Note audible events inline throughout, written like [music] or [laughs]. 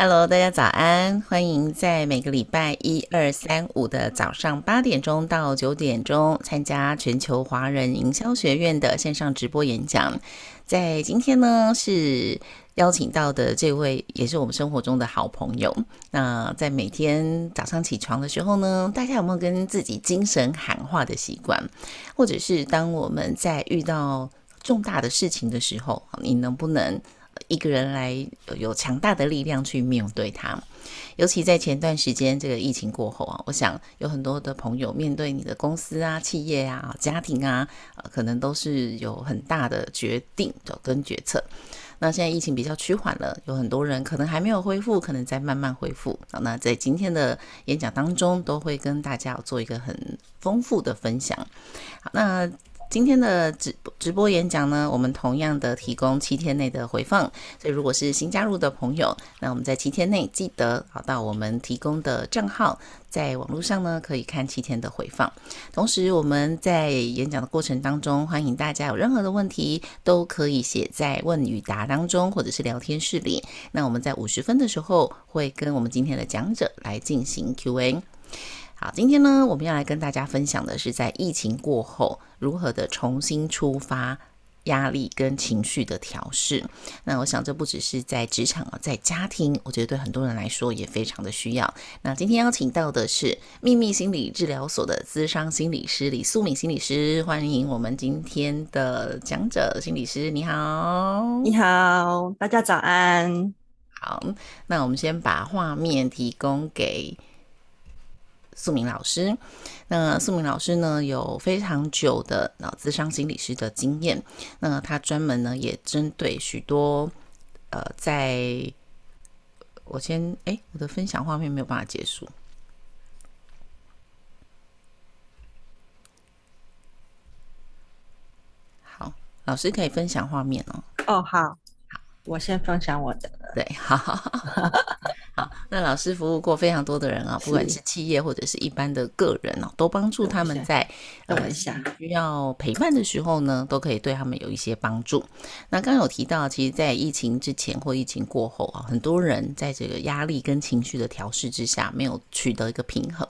Hello，大家早安！欢迎在每个礼拜一、二、三、五的早上八点钟到九点钟参加全球华人营销学院的线上直播演讲。在今天呢，是邀请到的这位也是我们生活中的好朋友。那在每天早上起床的时候呢，大家有没有跟自己精神喊话的习惯？或者是当我们在遇到重大的事情的时候，你能不能一个人来有强大的力量去面对它，尤其在前段时间这个疫情过后啊，我想有很多的朋友面对你的公司啊、企业啊、家庭啊，可能都是有很大的决定的跟决策。那现在疫情比较趋缓了，有很多人可能还没有恢复，可能在慢慢恢复。那在今天的演讲当中，都会跟大家做一个很丰富的分享。好，那。今天的直直播演讲呢，我们同样的提供七天内的回放，所以如果是新加入的朋友，那我们在七天内记得找到我们提供的账号，在网络上呢可以看七天的回放。同时我们在演讲的过程当中，欢迎大家有任何的问题都可以写在问与答当中，或者是聊天室里。那我们在五十分的时候会跟我们今天的讲者来进行 Q&A。好，今天呢，我们要来跟大家分享的是在疫情过后如何的重新出发，压力跟情绪的调试。那我想这不只是在职场啊，在家庭，我觉得对很多人来说也非常的需要。那今天邀请到的是秘密心理治疗所的咨商心理师李素敏心理师，欢迎我们今天的讲者心理师，你好，你好，大家早安。好，那我们先把画面提供给。素敏老师，那素敏老师呢，有非常久的脑咨商心理师的经验。那他专门呢也针对许多呃，在我先哎，我的分享画面没有办法结束。好，老师可以分享画面哦。哦，好，我先分享我的。对，好 [laughs] 好好。好，那老师服务过非常多的人啊，不管是企业或者是一般的个人哦，都帮助他们在呃需要陪伴的时候呢，都可以对他们有一些帮助。那刚刚有提到，其实，在疫情之前或疫情过后啊，很多人在这个压力跟情绪的调试之下，没有取得一个平衡。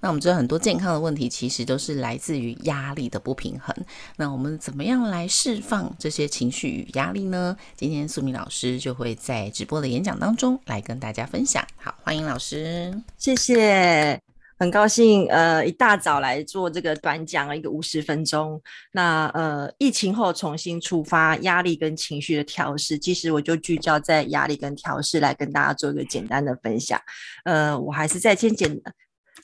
那我们知道，很多健康的问题其实都是来自于压力的不平衡。那我们怎么样来释放这些情绪与压力呢？今天苏明老老师就会在直播的演讲当中来跟大家分享。好，欢迎老师，谢谢，很高兴，呃，一大早来做这个短讲，一个五十分钟。那呃，疫情后重新出发，压力跟情绪的调试，其实我就聚焦在压力跟调试来跟大家做一个简单的分享。呃，我还是再先简。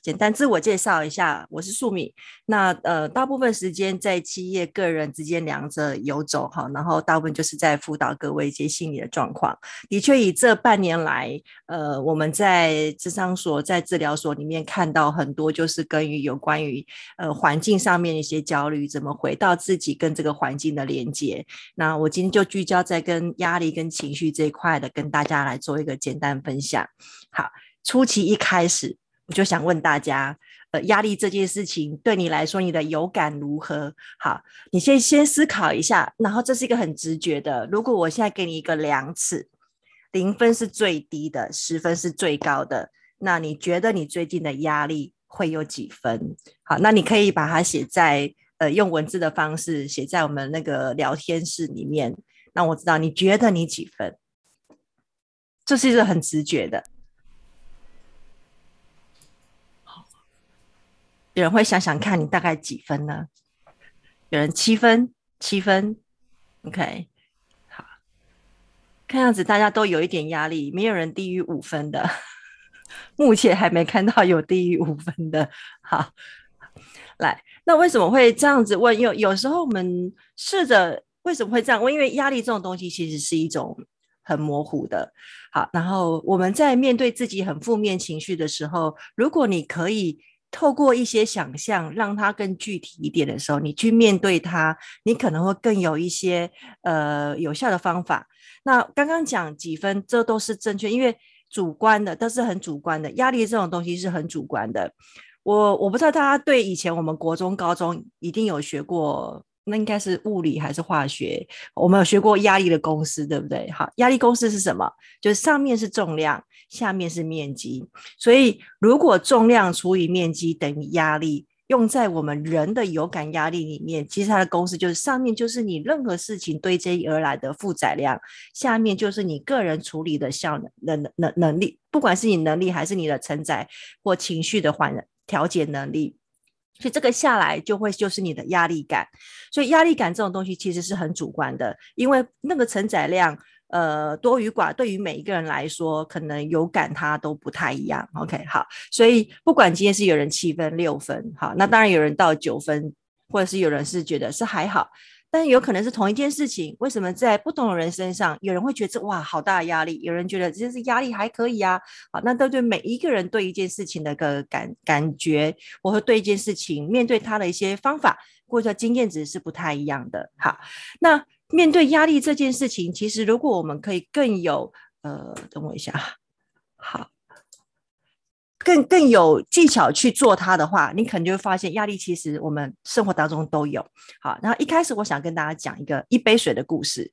简单自我介绍一下，我是素敏。那呃，大部分时间在企业、个人之间两者游走哈，然后大部分就是在辅导各位一些心理的状况。的确，以这半年来，呃，我们在智商所、在治疗所里面看到很多，就是跟于有关于呃环境上面一些焦虑，怎么回到自己跟这个环境的连接。那我今天就聚焦在跟压力跟情绪这一块的，跟大家来做一个简单分享。好，初期一开始。我就想问大家，呃，压力这件事情对你来说，你的有感如何？好，你先先思考一下，然后这是一个很直觉的。如果我现在给你一个量尺，零分是最低的，十分是最高的，那你觉得你最近的压力会有几分？好，那你可以把它写在呃，用文字的方式写在我们那个聊天室里面，那我知道你觉得你几分？这是一个很直觉的。有人会想想看你大概几分呢？有人七分，七分，OK，好，看样子大家都有一点压力，没有人低于五分的，[laughs] 目前还没看到有低于五分的。好，来，那为什么会这样子问？有有时候我们试着为什么会这样问？因为压力这种东西其实是一种很模糊的。好，然后我们在面对自己很负面情绪的时候，如果你可以。透过一些想象，让它更具体一点的时候，你去面对它，你可能会更有一些呃有效的方法。那刚刚讲几分，这都是正确，因为主观的都是很主观的，压力这种东西是很主观的。我我不知道大家对以前我们国中、高中一定有学过那应该是物理还是化学？我们有学过压力的公式，对不对？好，压力公式是什么？就是上面是重量，下面是面积。所以如果重量除以面积等于压力，用在我们人的有感压力里面，其实它的公式就是上面就是你任何事情堆积而来的负载量，下面就是你个人处理的效能能能能力，不管是你能力还是你的承载或情绪的缓调节能力。所以这个下来就会就是你的压力感，所以压力感这种东西其实是很主观的，因为那个承载量，呃，多与寡对于每一个人来说，可能有感它都不太一样。OK，好，所以不管今天是有人七分六分，好，那当然有人到九分，或者是有人是觉得是还好。但有可能是同一件事情，为什么在不同的人身上，有人会觉得这哇好大的压力，有人觉得这是压力还可以啊？好，那都对每一个人对一件事情的个感感觉，我会对一件事情面对他的一些方法或者经验值是不太一样的。好，那面对压力这件事情，其实如果我们可以更有呃，等我一下，好。更更有技巧去做它的话，你可能就会发现压力其实我们生活当中都有。好，然后一开始我想跟大家讲一个一杯水的故事。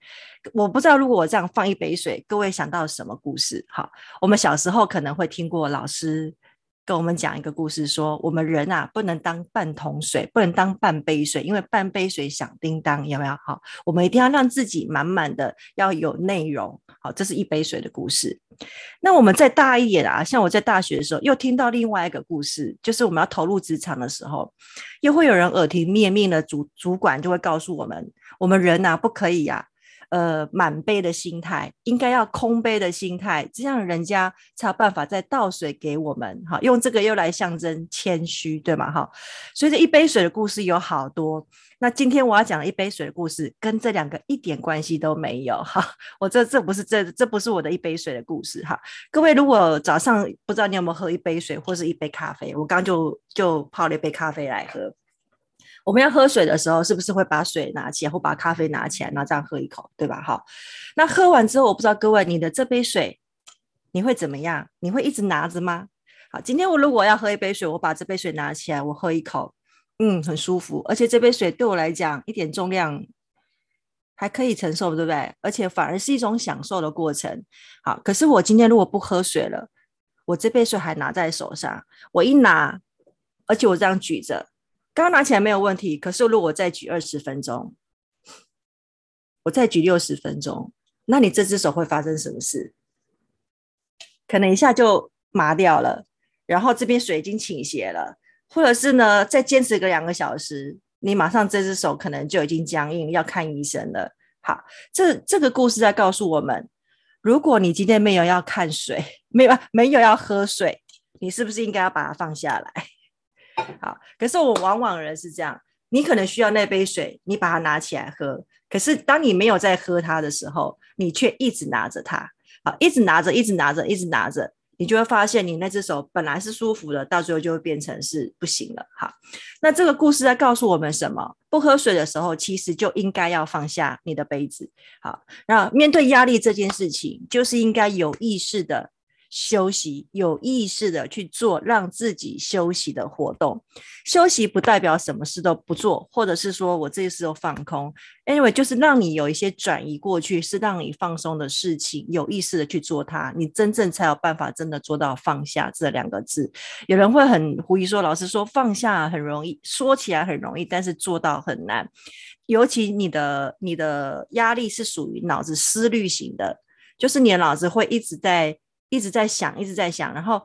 我不知道如果我这样放一杯水，各位想到什么故事？好，我们小时候可能会听过老师跟我们讲一个故事，说我们人啊不能当半桶水，不能当半杯水，因为半杯水响叮当，有没有？好，我们一定要让自己满满的，要有内容。好，这是一杯水的故事。那我们再大一点啊，像我在大学的时候，又听到另外一个故事，就是我们要投入职场的时候，又会有人耳提面命的主主管就会告诉我们，我们人呐不可以呀，呃，满杯的心态，应该要空杯的心态，这样人家才有办法再倒水给我们。哈，用这个又来象征谦虚，对吗？哈，所以这一杯水的故事有好多。那今天我要讲的一杯水的故事，跟这两个一点关系都没有哈。我这这不是这这不是我的一杯水的故事哈。各位如果早上不知道你有没有喝一杯水或是一杯咖啡，我刚就就泡了一杯咖啡来喝。我们要喝水的时候，是不是会把水拿起来，或把咖啡拿起来，然后这样喝一口，对吧？好，那喝完之后，我不知道各位你的这杯水你会怎么样？你会一直拿着吗？好，今天我如果要喝一杯水，我把这杯水拿起来，我喝一口。嗯，很舒服，而且这杯水对我来讲一点重量还可以承受，对不对？而且反而是一种享受的过程。好，可是我今天如果不喝水了，我这杯水还拿在手上，我一拿，而且我这样举着，刚刚拿起来没有问题。可是如果我再举二十分钟，我再举六十分钟，那你这只手会发生什么事？可能一下就麻掉了，然后这边水已经倾斜了。或者是呢，再坚持个两个小时，你马上这只手可能就已经僵硬，要看医生了。好，这这个故事在告诉我们，如果你今天没有要看水，没有没有要喝水，你是不是应该要把它放下来？好，可是我往往人是这样，你可能需要那杯水，你把它拿起来喝，可是当你没有在喝它的时候，你却一直拿着它，好，一直拿着，一直拿着，一直拿着。你就会发现，你那只手本来是舒服的，到最后就会变成是不行了。好，那这个故事在告诉我们什么？不喝水的时候，其实就应该要放下你的杯子。好，那面对压力这件事情，就是应该有意识的。休息，有意识的去做让自己休息的活动。休息不代表什么事都不做，或者是说我这一次都放空。Anyway，就是让你有一些转移过去，是让你放松的事情，有意识的去做它，你真正才有办法真的做到放下这两个字。有人会很狐疑说，老师说放下很容易，说起来很容易，但是做到很难。尤其你的你的压力是属于脑子思虑型的，就是你的脑子会一直在。一直在想，一直在想，然后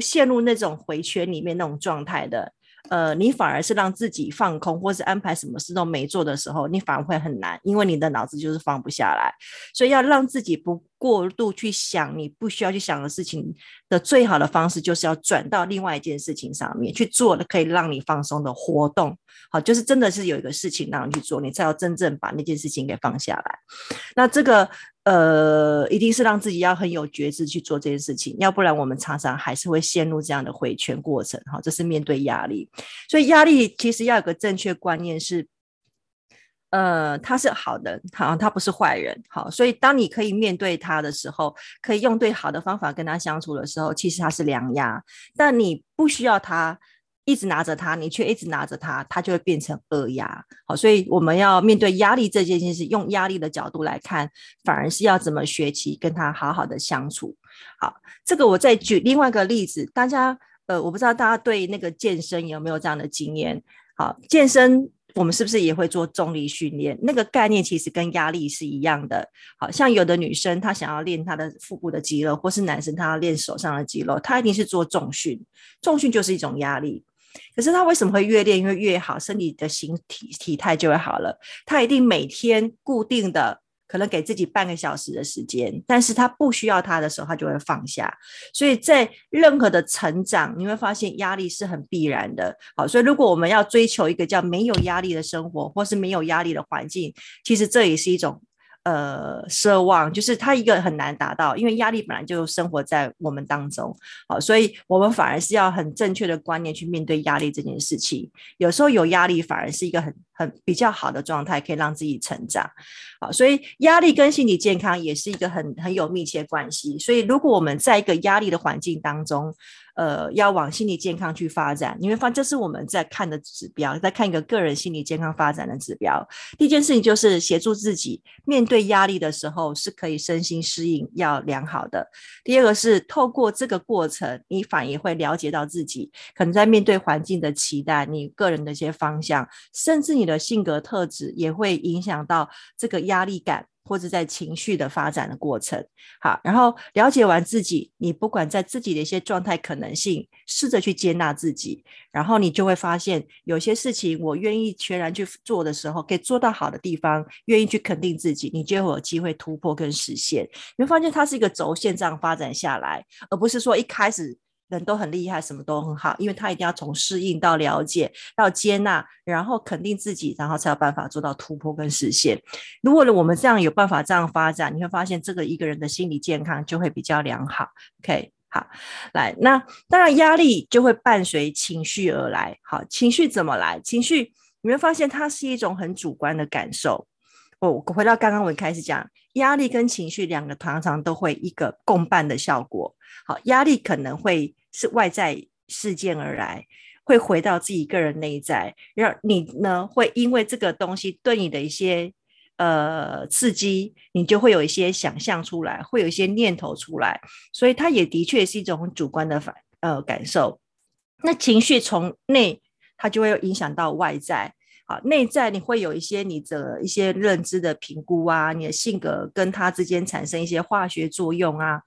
陷入那种回圈里面那种状态的，呃，你反而是让自己放空，或是安排什么事都没做的时候，你反而会很难，因为你的脑子就是放不下来，所以要让自己不过度去想你不需要去想的事情的最好的方式，就是要转到另外一件事情上面去做，可以让你放松的活动。好，就是真的是有一个事情让你去做，你才要真正把那件事情给放下来。那这个。呃，一定是让自己要很有觉知去做这件事情，要不然我们常常还是会陷入这样的回圈过程。哈，这是面对压力，所以压力其实要有个正确观念是，呃，他是好的，好，他不是坏人。好，所以当你可以面对他的时候，可以用对好的方法跟他相处的时候，其实他是良压，但你不需要他。一直拿着它，你却一直拿着它，它就会变成恶压。好，所以我们要面对压力这件事，用压力的角度来看，反而是要怎么学习跟他好好的相处。好，这个我再举另外一个例子，大家呃，我不知道大家对那个健身有没有这样的经验？好，健身。我们是不是也会做重力训练？那个概念其实跟压力是一样的。好像有的女生她想要练她的腹部的肌肉，或是男生他要练手上的肌肉，他一定是做重训。重训就是一种压力。可是他为什么会越练越越好，身体的形体体态就会好了？他一定每天固定的。可能给自己半个小时的时间，但是他不需要他的时候，他就会放下。所以在任何的成长，你会发现压力是很必然的。好，所以如果我们要追求一个叫没有压力的生活，或是没有压力的环境，其实这也是一种。呃，奢望就是它一个很难达到，因为压力本来就生活在我们当中，好，所以我们反而是要很正确的观念去面对压力这件事情。有时候有压力反而是一个很很比较好的状态，可以让自己成长。好，所以压力跟心理健康也是一个很很有密切关系。所以如果我们在一个压力的环境当中，呃，要往心理健康去发展，你会发现这是我们在看的指标，在看一个个人心理健康发展的指标。第一件事情就是协助自己面对压力的时候是可以身心适应，要良好的。第二个是透过这个过程，你反而会了解到自己可能在面对环境的期待，你个人的一些方向，甚至你的的性格特质也会影响到这个压力感。或者在情绪的发展的过程，好，然后了解完自己，你不管在自己的一些状态可能性，试着去接纳自己，然后你就会发现，有些事情我愿意全然去做的时候，可以做到好的地方，愿意去肯定自己，你就会有机会突破跟实现。你会发现它是一个轴线这样发展下来，而不是说一开始。人都很厉害，什么都很好，因为他一定要从适应到了解到接纳，然后肯定自己，然后才有办法做到突破跟实现。如果呢我们这样有办法这样发展，你会发现这个一个人的心理健康就会比较良好。OK，好，来，那当然压力就会伴随情绪而来。好，情绪怎么来？情绪你会发现它是一种很主观的感受。我回到刚刚我一开始讲，压力跟情绪两个常常都会一个共伴的效果。好，压力可能会。是外在事件而来，会回到自己个人内在，让你呢会因为这个东西对你的一些呃刺激，你就会有一些想象出来，会有一些念头出来，所以它也的确是一种主观的反呃感受。那情绪从内，它就会影响到外在。好，内在你会有一些你的一些认知的评估啊，你的性格跟它之间产生一些化学作用啊。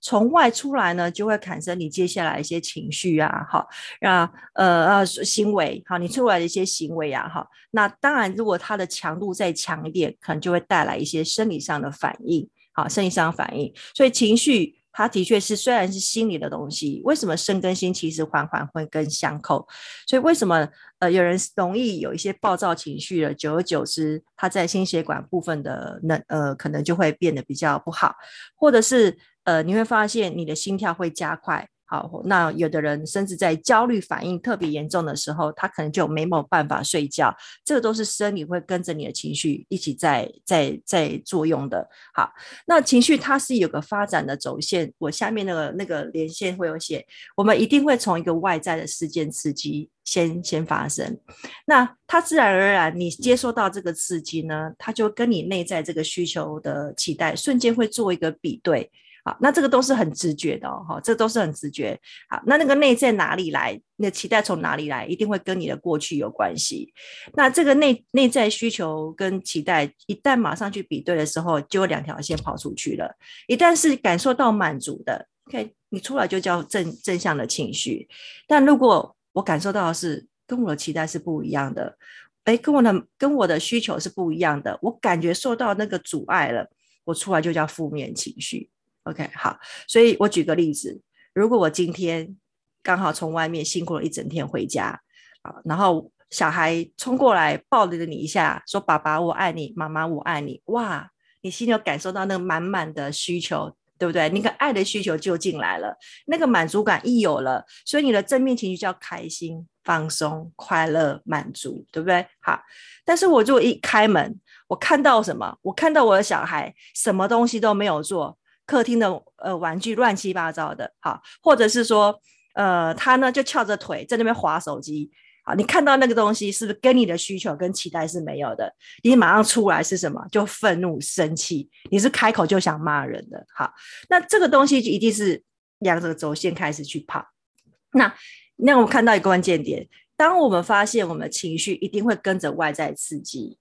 从外出来呢，就会产生你接下来一些情绪啊，好，啊，呃呃，行为，好，你出来的一些行为啊，好，那当然，如果它的强度再强一点，可能就会带来一些生理上的反应，好，生理上的反应，所以情绪它的确是虽然是心理的东西，为什么身跟心其实环环会跟相扣？所以为什么呃有人容易有一些暴躁情绪了，久而久之，他在心血管部分的能呃可能就会变得比较不好，或者是。呃，你会发现你的心跳会加快。好，那有的人甚至在焦虑反应特别严重的时候，他可能就没有办法睡觉。这个都是生理会跟着你的情绪一起在在在作用的。好，那情绪它是有个发展的轴线。我下面那个那个连线会有写，我们一定会从一个外在的事件刺激先先发生。那它自然而然，你接受到这个刺激呢，它就跟你内在这个需求的期待瞬间会做一个比对。好，那这个都是很直觉的哦，哈，这都是很直觉。好，那那个内在哪里来？你的期待从哪里来？一定会跟你的过去有关系。那这个内内在需求跟期待，一旦马上去比对的时候，就有两条线跑出去了。一旦是感受到满足的，OK，你出来就叫正正向的情绪。但如果我感受到的是跟我的期待是不一样的，诶，跟我的跟我的需求是不一样的，我感觉受到那个阻碍了，我出来就叫负面情绪。OK，好，所以我举个例子，如果我今天刚好从外面辛苦了一整天回家，啊，然后小孩冲过来抱着你一下，说：“爸爸，我爱你；妈妈，我爱你。”哇，你心里有感受到那个满满的需求，对不对？那个爱的需求就进来了，那个满足感一有了，所以你的正面情绪叫开心、放松、快乐、满足，对不对？好，但是我就一开门，我看到什么？我看到我的小孩什么东西都没有做。客厅的呃玩具乱七八糟的，好，或者是说呃，他呢就翘着腿在那边滑手机。好，你看到那个东西是不是跟你的需求跟期待是没有的？你马上出来是什么？就愤怒、生气，你是开口就想骂人的。好，那这个东西就一定是两个轴线开始去跑。那那我们看到一个关键点，当我们发现我们情绪一定会跟着外在刺激。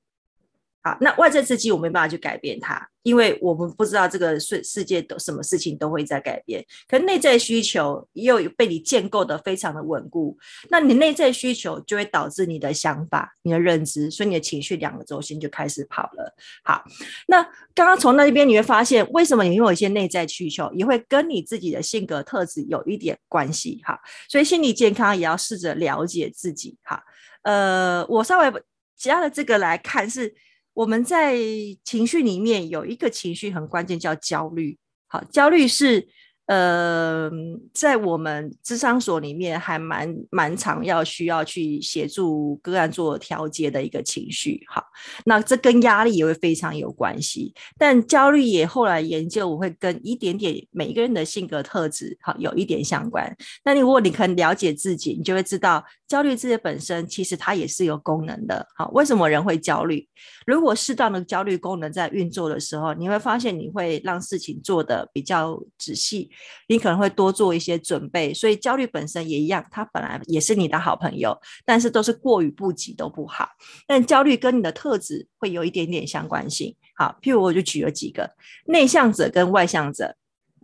那外在刺激我没办法去改变它，因为我们不知道这个世世界都什么事情都会在改变。可内在需求又被你建构的非常的稳固，那你内在需求就会导致你的想法、你的认知，所以你的情绪两个轴心就开始跑了。好，那刚刚从那边你会发现，为什么你有一些内在需求，也会跟你自己的性格特质有一点关系。哈，所以心理健康也要试着了解自己。哈，呃，我稍微加了这个来看是。我们在情绪里面有一个情绪很关键，叫焦虑。好，焦虑是。呃，在我们智商所里面还蛮蛮常要需要去协助个案做调节的一个情绪，好，那这跟压力也会非常有关系。但焦虑也后来研究，我会跟一点点每一个人的性格特质，好，有一点相关。那你如果你很了解自己，你就会知道焦虑这些本身其实它也是有功能的。好，为什么人会焦虑？如果适当的焦虑功能在运作的时候，你会发现你会让事情做得比较仔细。你可能会多做一些准备，所以焦虑本身也一样，它本来也是你的好朋友，但是都是过于不及都不好。但焦虑跟你的特质会有一点点相关性。好，譬如我就举了几个内向者跟外向者，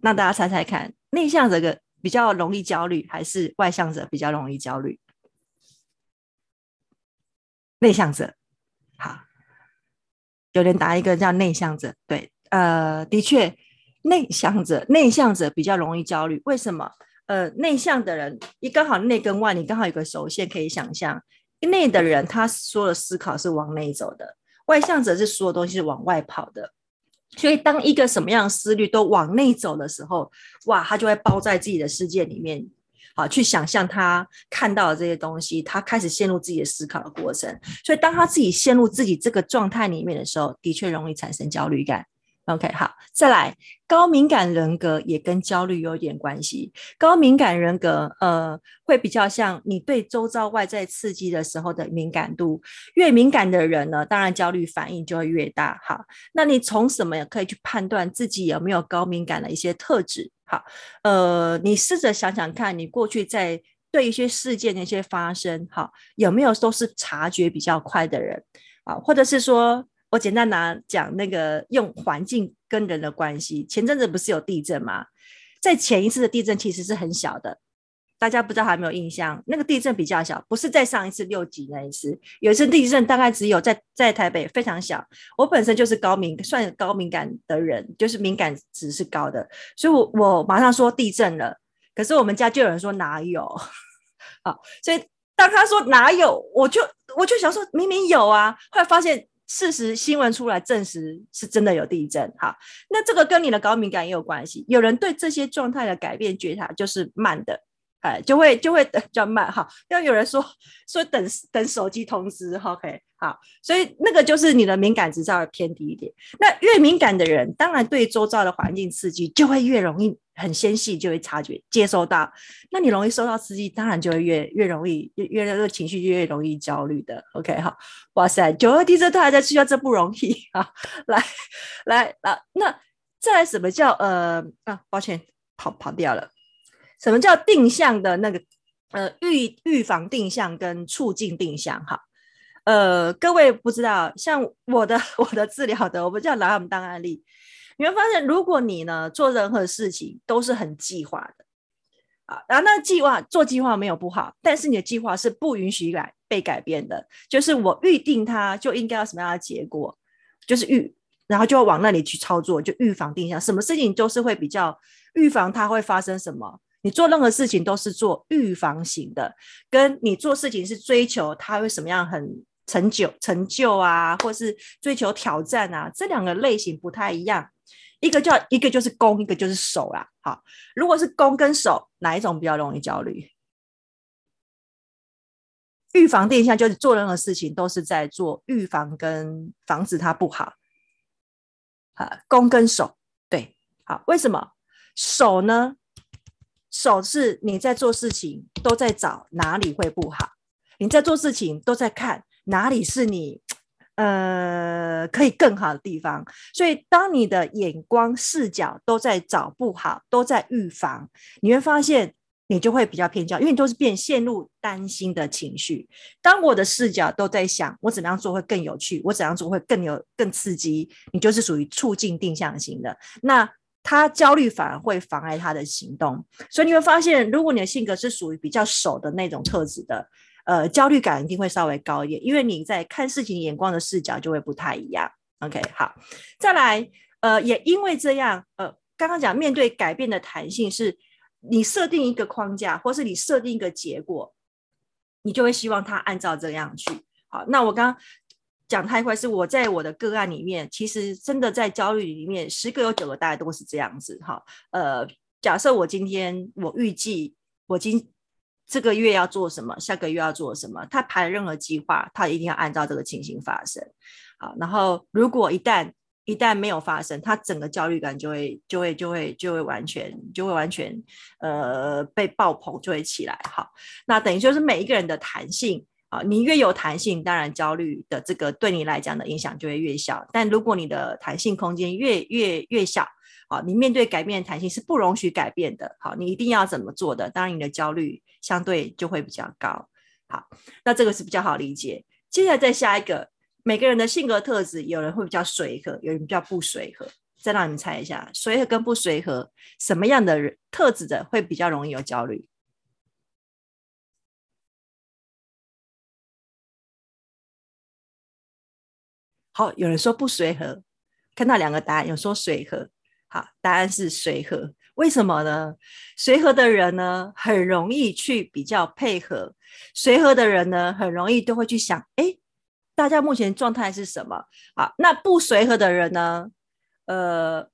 那大家猜猜看，内向者个比较容易焦虑，还是外向者比较容易焦虑？内向者，有人答一个叫内向者，对，呃，的确。内向者，内向者比较容易焦虑，为什么？呃，内向的人，一刚好内跟外，你刚好有个轴线可以想象。内的人，他说的思考是往内走的；外向者是所有东西是往外跑的。所以，当一个什么样的思虑都往内走的时候，哇，他就会包在自己的世界里面，好，去想象他看到的这些东西，他开始陷入自己的思考的过程。所以，当他自己陷入自己这个状态里面的时候，的确容易产生焦虑感。OK，好，再来，高敏感人格也跟焦虑有点关系。高敏感人格，呃，会比较像你对周遭外在刺激的时候的敏感度，越敏感的人呢，当然焦虑反应就会越大。好，那你从什么也可以去判断自己有没有高敏感的一些特质？好，呃，你试着想想看，你过去在对一些事件的一些发生，好，有没有都是察觉比较快的人？啊，或者是说。我简单拿讲那个用环境跟人的关系。前阵子不是有地震吗？在前一次的地震其实是很小的，大家不知道还有没有印象？那个地震比较小，不是在上一次六级那一次。有一次地震大概只有在在台北非常小。我本身就是高敏，算高敏感的人，就是敏感值是高的，所以我我马上说地震了。可是我们家就有人说哪有？[laughs] 好，所以当他说哪有，我就我就想说明明有啊，后来发现。事实新闻出来证实是真的有地震，好，那这个跟你的高敏感也有关系。有人对这些状态的改变觉察就是慢的，哎，就会就会比较 [laughs] 慢，哈。要有人说说等等手机通知，OK，好，所以那个就是你的敏感值稍微偏低一点。那越敏感的人，当然对周遭的环境刺激就会越容易。很纤细就会察觉接收到，那你容易受到刺激，当然就会越越容易越越那个情绪越容易焦虑的。OK 好，哇塞，九二地震他还在睡觉，这不容易啊！来来啊，那再来什么叫呃啊？抱歉，跑跑掉了。什么叫定向的那个呃预预防定向跟促进定向？哈，呃，各位不知道，像我的 [laughs] 我的治疗的，我们叫拿我们当案例。你会发现，如果你呢做任何事情都是很计划的，啊，然后那计划做计划没有不好，但是你的计划是不允许改被改变的，就是我预定它就应该要什么样的结果，就是预，然后就要往那里去操作，就预防定向，什么事情都是会比较预防它会发生什么，你做任何事情都是做预防型的，跟你做事情是追求它会什么样很成就成就啊，或是追求挑战啊，这两个类型不太一样。一个叫一个就是攻，一个就是守啦。好，如果是攻跟守，哪一种比较容易焦虑？预防定向就是做任何事情都是在做预防跟防止它不好。啊，攻跟守，对，好，为什么守呢？守是你在做事情都在找哪里会不好，你在做事情都在看哪里是你呃可以更好的地方。所以当你的眼光视角都在找不好，都在预防，你会发现。你就会比较偏焦，因为你都是变陷入担心的情绪。当我的视角都在想我怎么样做会更有趣，我怎样做会更有更刺激，你就是属于促进定向型的。那他焦虑反而会妨碍他的行动。所以你会发现，如果你的性格是属于比较守的那种特质的，呃，焦虑感一定会稍微高一点，因为你在看事情眼光的视角就会不太一样。OK，好，再来，呃，也因为这样，呃，刚刚讲面对改变的弹性是。你设定一个框架，或是你设定一个结果，你就会希望他按照这样去。好，那我刚刚讲太快，是我在我的个案里面，其实真的在焦虑里面，十个有九个大概都是这样子。哈，呃，假设我今天我预计我今这个月要做什么，下个月要做什么，他排任何计划，他一定要按照这个情形发生。好，然后如果一旦一旦没有发生，他整个焦虑感就会就会就会就会完全就会完全呃被爆棚，就会起来。好，那等于就是每一个人的弹性啊，你越有弹性，当然焦虑的这个对你来讲的影响就会越小。但如果你的弹性空间越越越小，好，你面对改变的弹性是不容许改变的。好，你一定要怎么做的？当然你的焦虑相对就会比较高。好，那这个是比较好理解。接下来再下一个。每个人的性格特质，有人会比较随和，有人比较不随和。再让你们猜一下，随和跟不随和，什么样的人特质的会比较容易有焦虑？好，有人说不随和，看到两个答案，有说随和。好，答案是随和。为什么呢？随和的人呢，很容易去比较配合。随和的人呢，很容易都会去想，哎。大家目前状态是什么？好，那不随和的人呢？呃，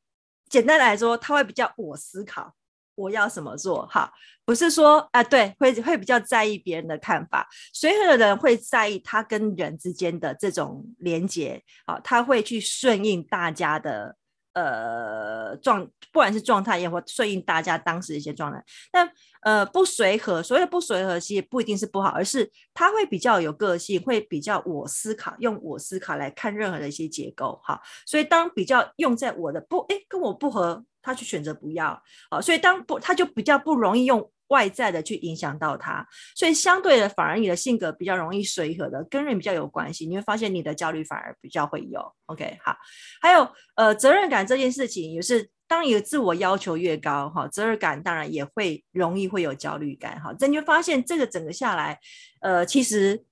简单来说，他会比较我思考，我要怎么做？哈，不是说啊、对，会会比较在意别人的看法。随和的人会在意他跟人之间的这种连结，啊，他会去顺应大家的。呃，状不管是状态也或顺应大家当时的一些状态，那呃不随和，所谓的不随和其实不一定是不好，而是他会比较有个性，会比较我思考，用我思考来看任何的一些结构，哈，所以当比较用在我的不，哎，跟我不合，他去选择不要，好，所以当不，他就比较不容易用。外在的去影响到他，所以相对的，反而你的性格比较容易随和的，跟人比较有关系。你会发现你的焦虑反而比较会有。OK，好，还有呃责任感这件事情，也是当你的自我要求越高，哈，责任感当然也会容易会有焦虑感，哈。这你就发现这个整个下来，呃，其实。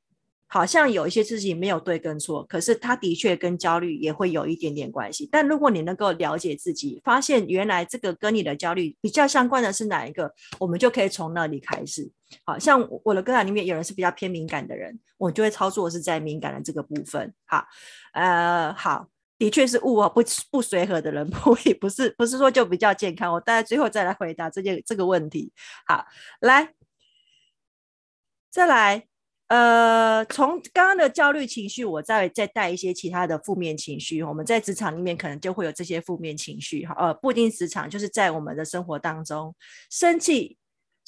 好像有一些事情没有对跟错，可是他的确跟焦虑也会有一点点关系。但如果你能够了解自己，发现原来这个跟你的焦虑比较相关的是哪一个，我们就可以从那里开始。好像我的个案里面有人是比较偏敏感的人，我就会操作是在敏感的这个部分。好，呃，好，的确是物不不随和的人，[laughs] 不也不是不是说就比较健康。我大家最后再来回答这件这个问题。好，来，再来。呃，从刚刚的焦虑情绪，我再再带一些其他的负面情绪。我们在职场里面可能就会有这些负面情绪，哈，呃，不一定职场，就是在我们的生活当中，生气。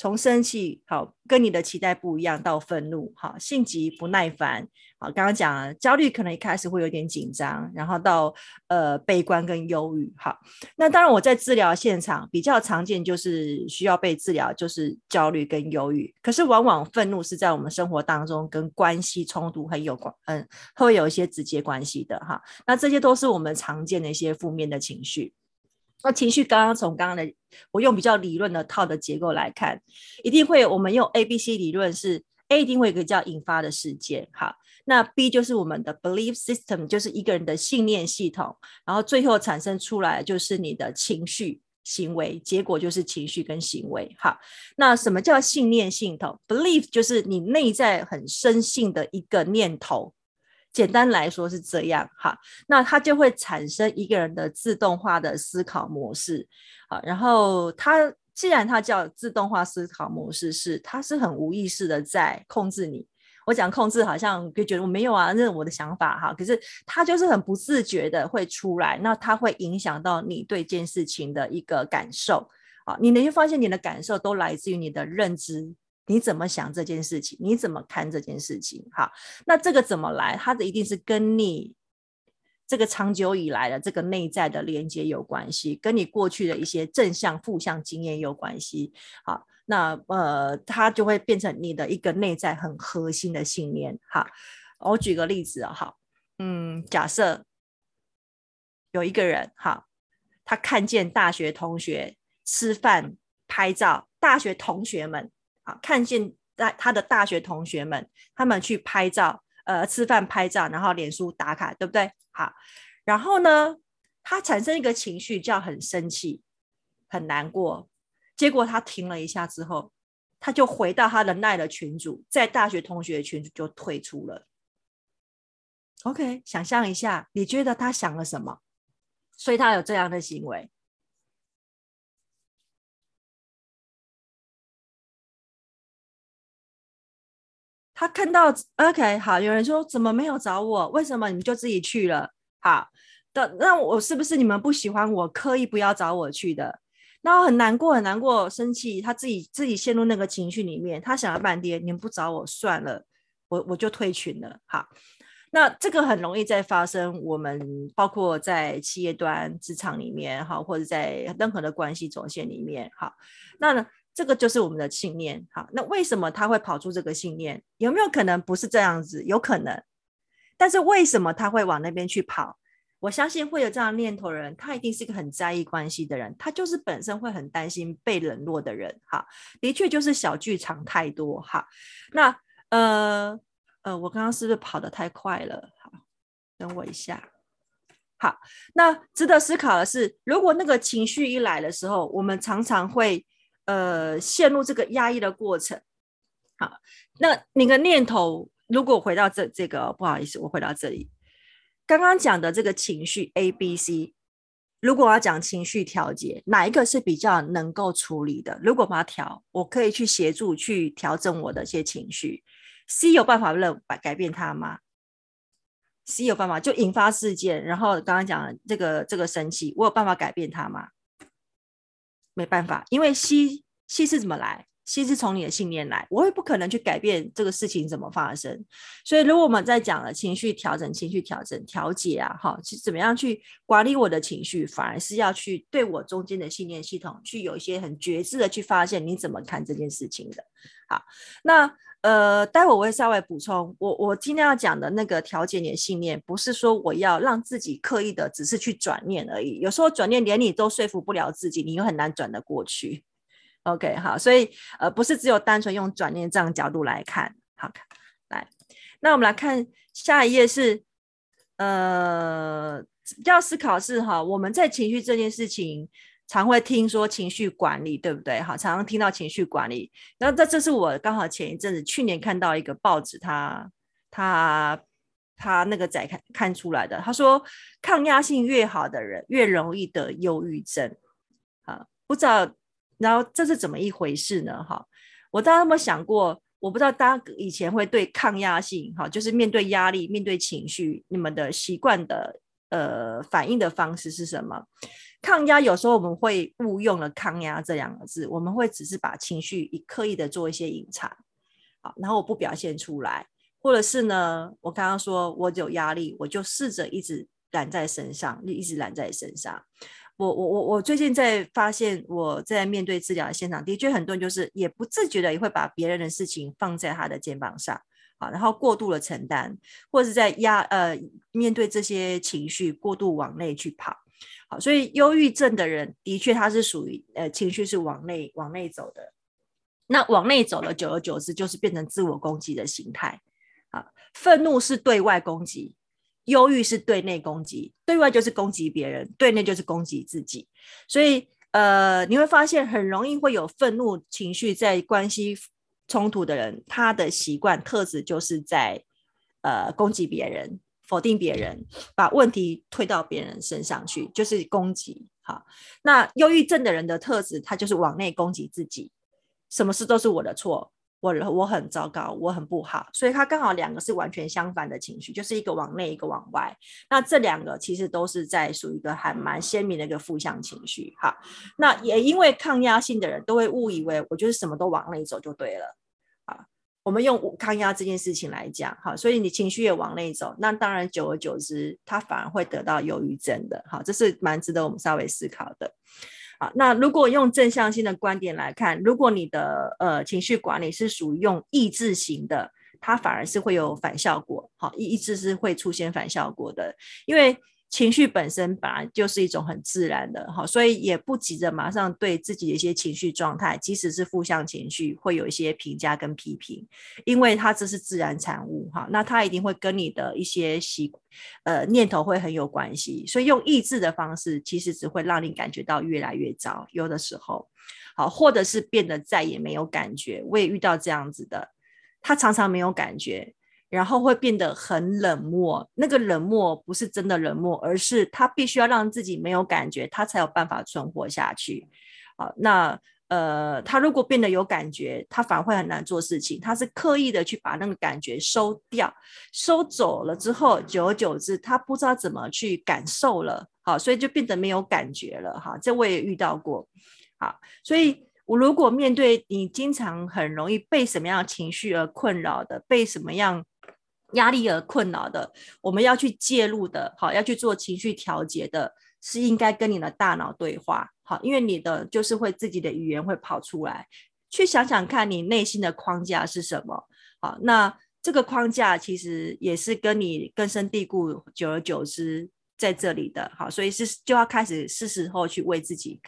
从生气好，跟你的期待不一样，到愤怒好，性急不耐烦好，刚刚讲了焦虑，可能一开始会有点紧张，然后到呃悲观跟忧郁好。那当然我在治疗现场比较常见，就是需要被治疗，就是焦虑跟忧郁。可是往往愤怒是在我们生活当中跟关系冲突很有关，嗯，会有一些直接关系的哈。那这些都是我们常见的一些负面的情绪。那情绪刚刚从刚刚的我用比较理论的套的结构来看，一定会我们用 A B C 理论是 A 一定会有一个叫引发的事件，好，那 B 就是我们的 belief system，就是一个人的信念系统，然后最后产生出来就是你的情绪行为，结果就是情绪跟行为，好，那什么叫信念系统？belief 就是你内在很深信的一个念头。简单来说是这样哈，那它就会产生一个人的自动化的思考模式，好，然后它既然它叫自动化思考模式，是它是很无意识的在控制你。我讲控制好像就觉得我没有啊，那是我的想法哈，可是它就是很不自觉的会出来，那它会影响到你对这件事情的一个感受。啊，你能发现你的感受都来自于你的认知，你怎么想这件事情，你怎么看这件事情？好，那这个怎么来？它的一定是跟你这个长久以来的这个内在的连接有关系，跟你过去的一些正向、负向经验有关系。好，那呃，它就会变成你的一个内在很核心的信念。好，我举个例子啊，好，嗯，假设有一个人，好，他看见大学同学。吃饭、拍照，大学同学们啊，看见大他的大学同学们，他们去拍照，呃，吃饭拍照，然后脸书打卡，对不对？好，然后呢，他产生一个情绪叫很生气、很难过，结果他停了一下之后，他就回到他的赖的群组，在大学同学群组就退出了。OK，想象一下，你觉得他想了什么？所以他有这样的行为。他看到，OK，好，有人说怎么没有找我？为什么你们就自己去了？好的，那我是不是你们不喜欢我，刻意不要找我去的？那我很难过，很难过，生气，他自己自己陷入那个情绪里面，他想了半天，你们不找我算了，我我就退群了。好，那这个很容易在发生，我们包括在企业端、职场里面，好，或者在任何的关系总线里面，好，那呢？这个就是我们的信念，好，那为什么他会跑出这个信念？有没有可能不是这样子？有可能，但是为什么他会往那边去跑？我相信会有这样念头的人，他一定是一个很在意关系的人，他就是本身会很担心被冷落的人，哈，的确就是小剧场太多，哈。那呃呃，我刚刚是不是跑得太快了？好，等我一下。好，那值得思考的是，如果那个情绪一来的时候，我们常常会。呃，陷入这个压抑的过程。好，那你的念头，如果回到这这个，不好意思，我回到这里，刚刚讲的这个情绪 A、B、C，如果我要讲情绪调节，哪一个是比较能够处理的？如果把它调，我可以去协助去调整我的一些情绪。C 有办法让改改变它吗？C 有办法就引发事件，然后刚刚讲这个这个生气，我有办法改变它吗？没办法，因为吸吸是怎么来吸是从你的信念来，我也不可能去改变这个事情怎么发生。所以，如果我们在讲了情绪调整、情绪调整、调节啊，哈，是怎么样去管理我的情绪，反而是要去对我中间的信念系统去有一些很觉知的去发现你怎么看这件事情的。好，那。呃，待会我会稍微补充。我我今天要讲的那个调节你的信念，不是说我要让自己刻意的只是去转念而已。有时候转念连你都说服不了自己，你又很难转得过去。OK，好，所以呃，不是只有单纯用转念这样角度来看。好，来，那我们来看下一页是呃，要思考是哈，我们在情绪这件事情。常会听说情绪管理，对不对？好，常常听到情绪管理。然后这这是我刚好前一阵子去年看到一个报纸，他他他那个仔看看出来的。他说，抗压性越好的人越容易得忧郁症。啊，不知道，然后这是怎么一回事呢？哈，我大家有没有想过？我不知道大家以前会对抗压性，哈，就是面对压力、面对情绪，你们的习惯的呃反应的方式是什么？抗压有时候我们会误用了“抗压”这两个字，我们会只是把情绪以刻意的做一些隐藏，好，然后我不表现出来，或者是呢，我刚刚说我有压力，我就试着一直揽在身上，一直揽在身上。我我我我最近在发现，我在面对治疗的现场，的确很多人就是也不自觉的也会把别人的事情放在他的肩膀上，好，然后过度的承担，或者是在压呃面对这些情绪过度往内去跑。好，所以忧郁症的人的确他是属于呃情绪是往内往内走的，那往内走了，久而久之就是变成自我攻击的形态。啊，愤怒是对外攻击，忧郁是对内攻击，对外就是攻击别人，对内就是攻击自己。所以呃你会发现很容易会有愤怒情绪在关系冲突的人，他的习惯特质就是在呃攻击别人。否定别人，把问题推到别人身上去，就是攻击。好，那忧郁症的人的特质，他就是往内攻击自己，什么事都是我的错，我我很糟糕，我很不好，所以他刚好两个是完全相反的情绪，就是一个往内，一个往外。那这两个其实都是在属于一个还蛮鲜明的一个负向情绪。好，那也因为抗压性的人都会误以为我就是什么都往内走就对了。我们用抗压这件事情来讲，好，所以你情绪也往内走，那当然久而久之，它反而会得到忧郁症的。好，这是蛮值得我们稍微思考的。好，那如果用正向性的观点来看，如果你的呃情绪管理是属于用抑制型的，它反而是会有反效果。好，抑制是会出现反效果的，因为。情绪本身本来就是一种很自然的，哈，所以也不急着马上对自己的一些情绪状态，即使是负向情绪，会有一些评价跟批评，因为它这是自然产物，哈，那它一定会跟你的一些习呃念头会很有关系，所以用抑制的方式，其实只会让你感觉到越来越糟，有的时候，好，或者是变得再也没有感觉，我也遇到这样子的，他常常没有感觉。然后会变得很冷漠，那个冷漠不是真的冷漠，而是他必须要让自己没有感觉，他才有办法存活下去。好，那呃，他如果变得有感觉，他反而会很难做事情。他是刻意的去把那个感觉收掉，收走了之后，久而久之，他不知道怎么去感受了。好，所以就变得没有感觉了。哈，这我也遇到过。好，所以。我如果面对你经常很容易被什么样情绪而困扰的，被什么样压力而困扰的，我们要去介入的，好，要去做情绪调节的，是应该跟你的大脑对话，好，因为你的就是会自己的语言会跑出来，去想想看你内心的框架是什么，好，那这个框架其实也是跟你根深蒂固，久而久之在这里的，好，所以是就要开始是时候去为自己。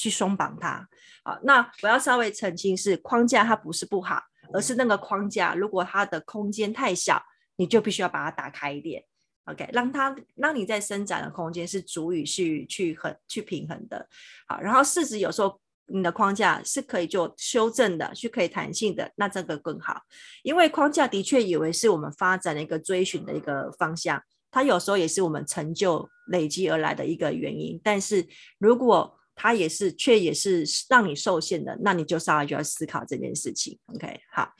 去松绑它，好，那我要稍微澄清是框架，它不是不好，而是那个框架，如果它的空间太小，你就必须要把它打开一点，OK，让它让你在伸展的空间是足以去去很去平衡的，好，然后事实有时候你的框架是可以做修正的，是可以弹性的，那这个更好，因为框架的确以为是我们发展的一个追寻的一个方向，它有时候也是我们成就累积而来的一个原因，但是如果它也是，却也是让你受限的，那你就稍微就要思考这件事情。OK，好，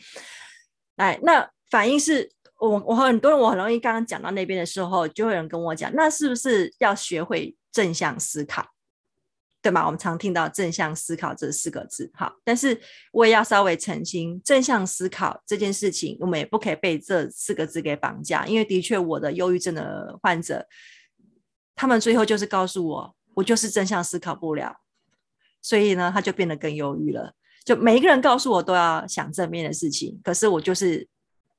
来，那反应是我我很多人我很容易刚刚讲到那边的时候，就会有人跟我讲，那是不是要学会正向思考，对吗？我们常听到正向思考这四个字，好，但是我也要稍微澄清，正向思考这件事情，我们也不可以被这四个字给绑架，因为的确我的忧郁症的患者，他们最后就是告诉我。我就是正向思考不了，所以呢，他就变得更忧郁了。就每一个人告诉我都要想正面的事情，可是我就是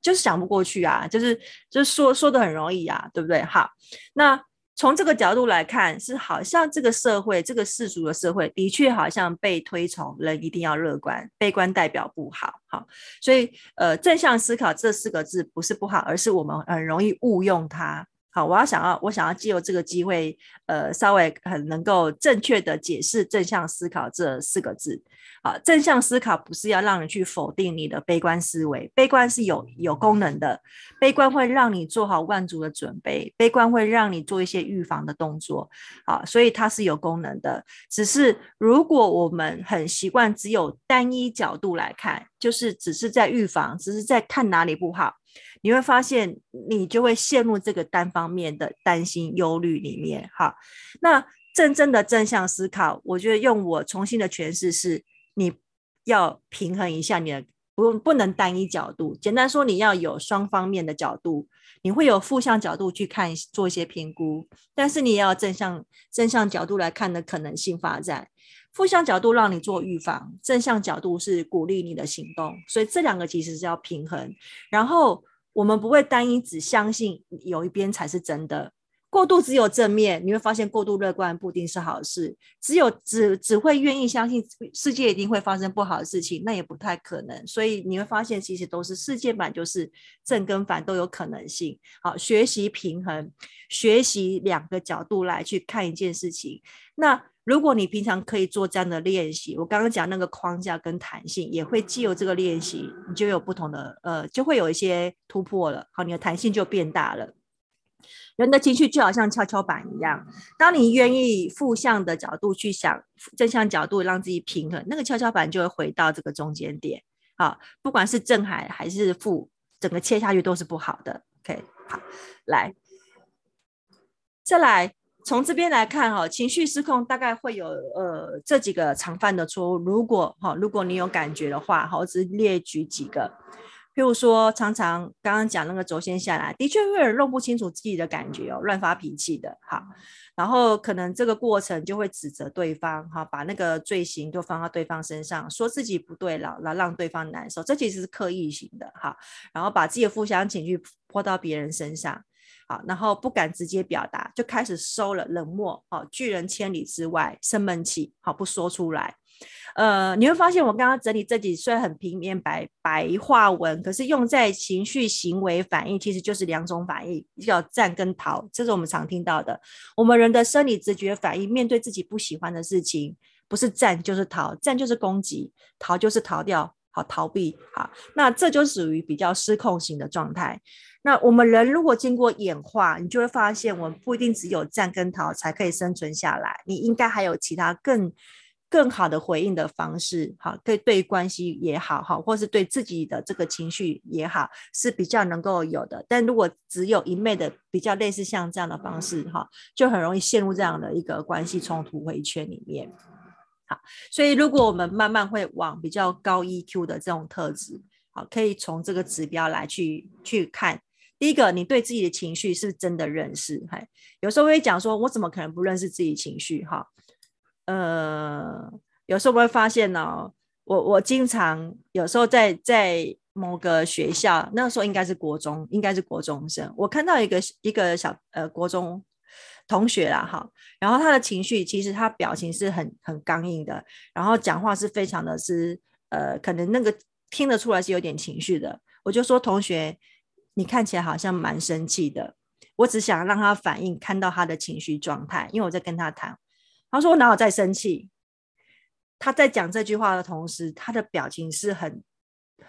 就是想不过去啊，就是就是说说的很容易啊，对不对？好，那从这个角度来看，是好像这个社会，这个世俗的社会，的确好像被推崇人一定要乐观，悲观代表不好。好，所以呃，正向思考这四个字不是不好，而是我们很容易误用它。好，我要想要，我想要借由这个机会，呃，稍微很能够正确的解释正向思考这四个字。好，正向思考不是要让你去否定你的悲观思维，悲观是有有功能的，悲观会让你做好万足的准备，悲观会让你做一些预防的动作。好，所以它是有功能的。只是如果我们很习惯只有单一角度来看，就是只是在预防，只是在看哪里不好。你会发现，你就会陷入这个单方面的担心、忧虑里面。哈，那真正的正向思考，我觉得用我重新的诠释是，你要平衡一下你的，不不能单一角度。简单说，你要有双方面的角度，你会有负向角度去看，做一些评估，但是你也要正向正向角度来看的可能性发展。负向角度让你做预防，正向角度是鼓励你的行动，所以这两个其实是要平衡，然后。我们不会单一只相信有一边才是真的，过度只有正面，你会发现过度乐观不一定是好事。只有只只会愿意相信世界一定会发生不好的事情，那也不太可能。所以你会发现，其实都是世界版，就是正跟反都有可能性。好，学习平衡，学习两个角度来去看一件事情。那如果你平常可以做这样的练习，我刚刚讲那个框架跟弹性，也会借由这个练习，你就有不同的呃，就会有一些突破了。好，你的弹性就变大了。人的情绪就好像跷跷板一样，当你愿意负向的角度去想，正向角度让自己平衡，那个跷跷板就会回到这个中间点。啊，不管是正还还是负，整个切下去都是不好的。OK，好，来，再来从这边来看哈，情绪失控大概会有呃这几个常犯的错误。如果哈，如果你有感觉的话，哈，我只列举几个。譬如说，常常刚刚讲那个轴线下来，的确会有弄不清楚自己的感觉哦，乱发脾气的哈。然后可能这个过程就会指责对方哈，把那个罪行就放到对方身上，说自己不对了，来让对方难受，这其实是刻意型的哈。然后把自己的负向情绪泼到别人身上，好，然后不敢直接表达，就开始收了，冷漠，好，拒人千里之外，生闷气，好，不说出来。呃，你会发现我刚刚整理这几虽然很平面白白话文，可是用在情绪行为反应其实就是两种反应，叫战跟逃，这是我们常听到的。我们人的生理直觉反应，面对自己不喜欢的事情，不是战就是逃，战就是攻击，逃就是逃掉，好逃避，好，那这就属于比较失控型的状态。那我们人如果经过演化，你就会发现，我们不一定只有战跟逃才可以生存下来，你应该还有其他更。更好的回应的方式，哈，对对关系也好，哈，或是对自己的这个情绪也好，是比较能够有的。但如果只有一昧的比较类似像这样的方式，哈，就很容易陷入这样的一个关系冲突回圈里面。好，所以如果我们慢慢会往比较高 EQ 的这种特质，好，可以从这个指标来去去看。第一个，你对自己的情绪是真的认识，嘿，有时候会讲说，我怎么可能不认识自己情绪？哈。呃，有时候我会发现呢、哦，我我经常有时候在在某个学校，那时候应该是国中，应该是国中生，我看到一个一个小呃国中同学啦，哈，然后他的情绪其实他表情是很很刚硬的，然后讲话是非常的是呃，可能那个听得出来是有点情绪的，我就说同学，你看起来好像蛮生气的，我只想让他反应看到他的情绪状态，因为我在跟他谈。他说：“我哪有在生气？”他在讲这句话的同时，他的表情是很、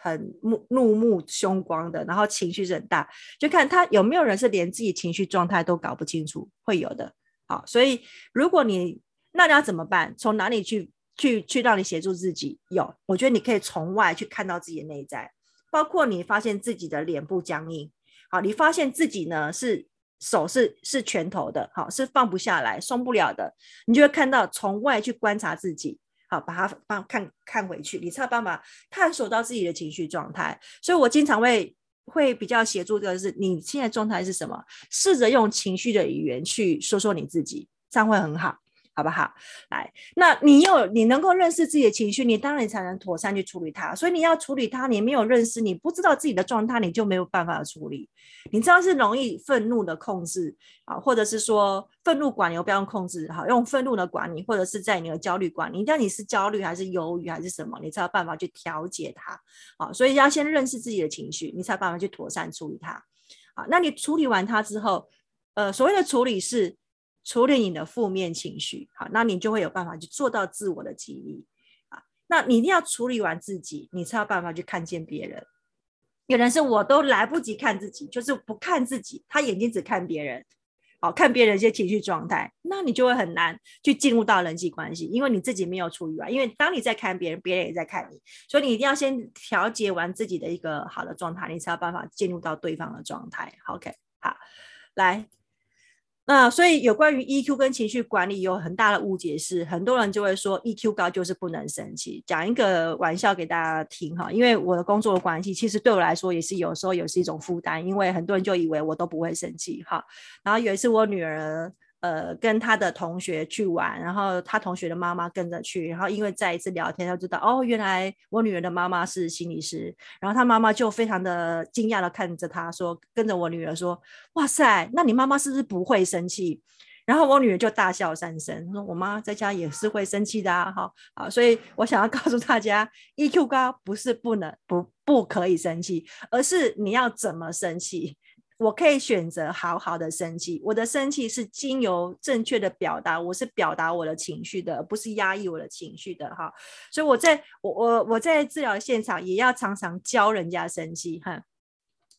很怒、怒目凶光的，然后情绪是很大。就看他有没有人是连自己情绪状态都搞不清楚，会有的。好，所以如果你那你要怎么办？从哪里去、去、去让你协助自己？有，我觉得你可以从外去看到自己的内在，包括你发现自己的脸部僵硬。好，你发现自己呢是。手是是拳头的，好，是放不下来、松不了的，你就会看到从外去观察自己，好，把它放看看回去，你才有办法探索到自己的情绪状态。所以我经常会会比较协助的是，你现在状态是什么？试着用情绪的语言去说说你自己，这样会很好。好不好？来，那你有你能够认识自己的情绪，你当然才能妥善去处理它。所以你要处理它，你没有认识，你不知道自己的状态，你就没有办法处理。你知道是容易愤怒的控制啊，或者是说愤怒管理，我不要用控制，好，用愤怒的管理，或者是在你的焦虑管理。你知道你是焦虑还是忧郁还是什么，你才有办法去调节它。好，所以要先认识自己的情绪，你才有办法去妥善处理它。好，那你处理完它之后，呃，所谓的处理是。处理你的负面情绪，好，那你就会有办法去做到自我的激励啊。那你一定要处理完自己，你才有办法去看见别人。有人是我都来不及看自己，就是不看自己，他眼睛只看别人，好，看别人一些情绪状态，那你就会很难去进入到人际关系，因为你自己没有处理完。因为当你在看别人，别人也在看你，所以你一定要先调节完自己的一个好的状态，你才有办法进入到对方的状态。OK，好，来。那所以有关于 EQ 跟情绪管理有很大的误解，是很多人就会说 EQ 高就是不能生气。讲一个玩笑给大家听哈，因为我的工作的关系，其实对我来说也是有时候也是一种负担，因为很多人就以为我都不会生气哈。然后有一次我女儿。呃，跟他的同学去玩，然后他同学的妈妈跟着去，然后因为再一次聊天，他知道哦，原来我女儿的妈妈是心理师，然后他妈妈就非常的惊讶的看着他说，跟着我女儿说，哇塞，那你妈妈是不是不会生气？然后我女儿就大笑三声，说我妈在家也是会生气的啊，好，好，所以我想要告诉大家，EQ 高不是不能不不可以生气，而是你要怎么生气。我可以选择好好的生气，我的生气是经由正确的表达，我是表达我的情绪的，而不是压抑我的情绪的哈。所以我在我我我在治疗现场也要常常教人家生气哈。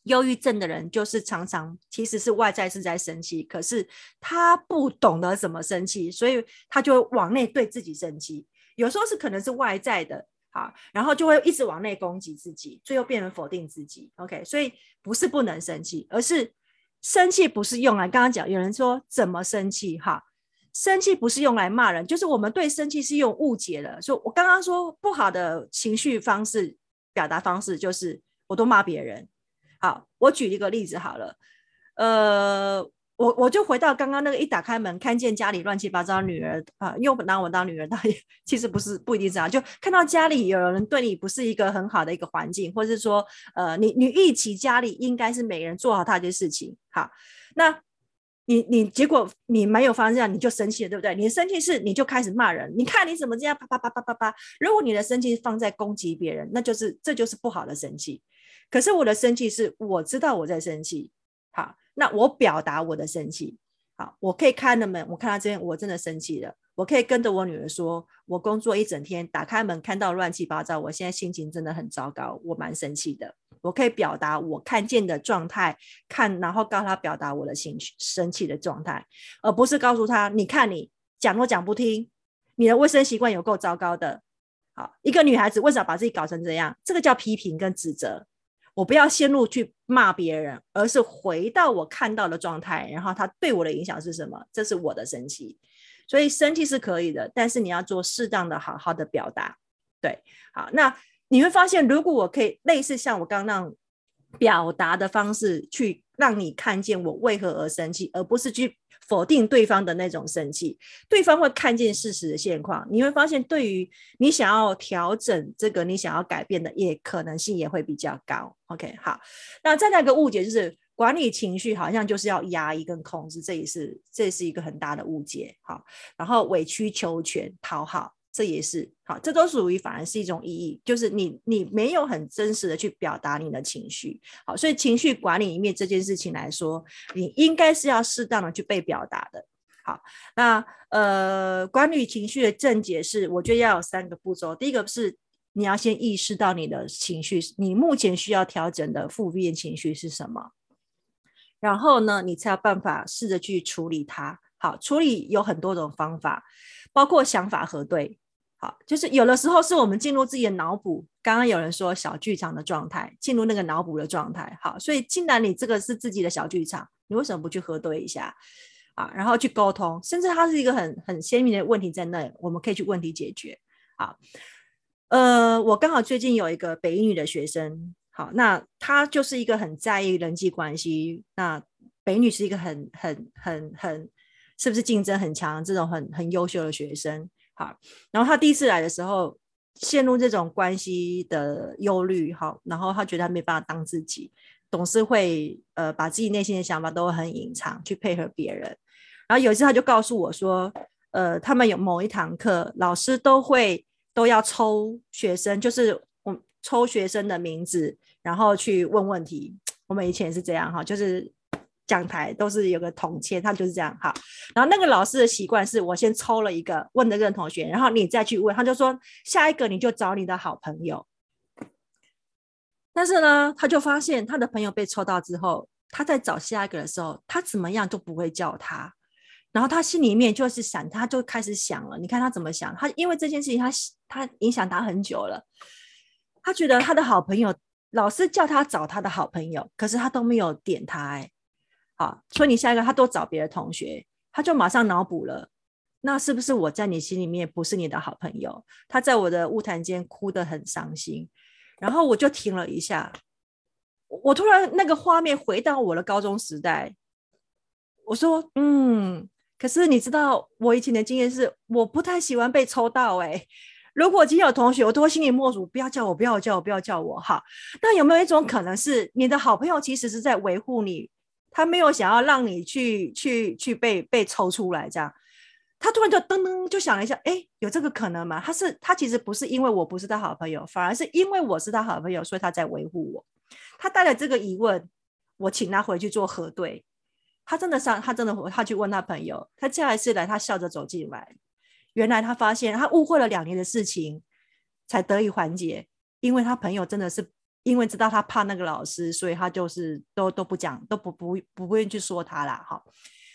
忧郁症的人就是常常其实是外在是在生气，可是他不懂得怎么生气，所以他就往内对自己生气。有时候是可能是外在的。好，然后就会一直往内攻击自己，最后变成否定自己。OK，所以不是不能生气，而是生气不是用来刚刚讲，有人说怎么生气？哈，生气不是用来骂人，就是我们对生气是用误解的。所以我刚刚说不好的情绪方式、表达方式，就是我都骂别人。好，我举一个例子好了，呃。我我就回到刚刚那个，一打开门看见家里乱七八糟，女儿啊，又拿我当女儿，她也其实不是不一定这样，就看到家里有人对你不是一个很好的一个环境，或者是说，呃，你你预期家里应该是每人做好他的事情，好，那你你结果你没有发生这样，你就生气了，对不对？你的生气是你就开始骂人，你看你怎么这样，啪啪啪啪啪啪。如果你的生气放在攻击别人，那就是这就是不好的生气。可是我的生气是我知道我在生气，好。那我表达我的生气，好，我可以开了门，我看到这边我真的生气了，我可以跟着我女儿说，我工作一整天，打开门看到乱七八糟，我现在心情真的很糟糕，我蛮生气的。我可以表达我看见的状态，看，然后告诉她表达我的情绪，生气的状态，而不是告诉她，你看你讲都讲不听，你的卫生习惯有够糟糕的。好，一个女孩子为什么把自己搞成这样？这个叫批评跟指责。我不要陷入去骂别人，而是回到我看到的状态，然后他对我的影响是什么？这是我的生气，所以生气是可以的，但是你要做适当的、好好的表达。对，好，那你会发现，如果我可以类似像我刚刚那样表达的方式，去让你看见我为何而生气，而不是去。否定对方的那种生气，对方会看见事实的现况，你会发现，对于你想要调整这个，你想要改变的，也可能性也会比较高。OK，好，那再来一个误解就是管理情绪好像就是要压抑跟控制，这也是这是一个很大的误解。好，然后委曲求全讨好。这也是好，这都属于反而是一种意义，就是你你没有很真实的去表达你的情绪，好，所以情绪管理里面这件事情来说，你应该是要适当的去被表达的。好，那呃，管理情绪的正解是，我觉得要有三个步骤。第一个是你要先意识到你的情绪，你目前需要调整的负面情绪是什么，然后呢，你才有办法试着去处理它。好，处理有很多种方法，包括想法核对。好，就是有的时候是我们进入自己的脑补。刚刚有人说小剧场的状态，进入那个脑补的状态。好，所以既然你这个是自己的小剧场，你为什么不去核对一下啊？然后去沟通，甚至它是一个很很鲜明的问题在那，我们可以去问题解决。好，呃，我刚好最近有一个北一女的学生，好，那他就是一个很在意人际关系。那北女是一个很很很很，是不是竞争很强这种很很优秀的学生？好，然后他第一次来的时候，陷入这种关系的忧虑，好，然后他觉得他没办法当自己，总是会呃把自己内心的想法都很隐藏，去配合别人。然后有一次他就告诉我说，呃，他们有某一堂课，老师都会都要抽学生，就是我抽学生的名字，然后去问问题。我们以前是这样哈，就是。讲台都是有个统签，他就是这样好。然后那个老师的习惯是我先抽了一个问那个同学，然后你再去问，他就说下一个你就找你的好朋友。但是呢，他就发现他的朋友被抽到之后，他在找下一个的时候，他怎么样都不会叫他。然后他心里面就是闪，他就开始想了。你看他怎么想？他因为这件事情他，他影响他很久了。他觉得他的好朋友老师叫他找他的好朋友，可是他都没有点他哎。好，所以你下一个他都找别的同学，他就马上脑补了。那是不是我在你心里面不是你的好朋友？他在我的物谈间哭得很伤心，然后我就停了一下。我突然那个画面回到我的高中时代，我说：“嗯，可是你知道我以前的经验是，我不太喜欢被抽到。哎，如果今天有同学，我都会心里默数，不要叫我，不要叫我，不要叫我。哈，那有没有一种可能是，你的好朋友其实是在维护你？”他没有想要让你去去去被被抽出来，这样，他突然就噔噔就想了一下，哎，有这个可能吗？他是他其实不是因为我不是他好朋友，反而是因为我是他好朋友，所以他在维护我。他带了这个疑问，我请他回去做核对。他真的上，他真的他去问他朋友，他下一次来，他笑着走进来，原来他发现他误会了两年的事情，才得以缓解，因为他朋友真的是。因为知道他怕那个老师，所以他就是都都不讲，都不不不不愿意去说他啦。好，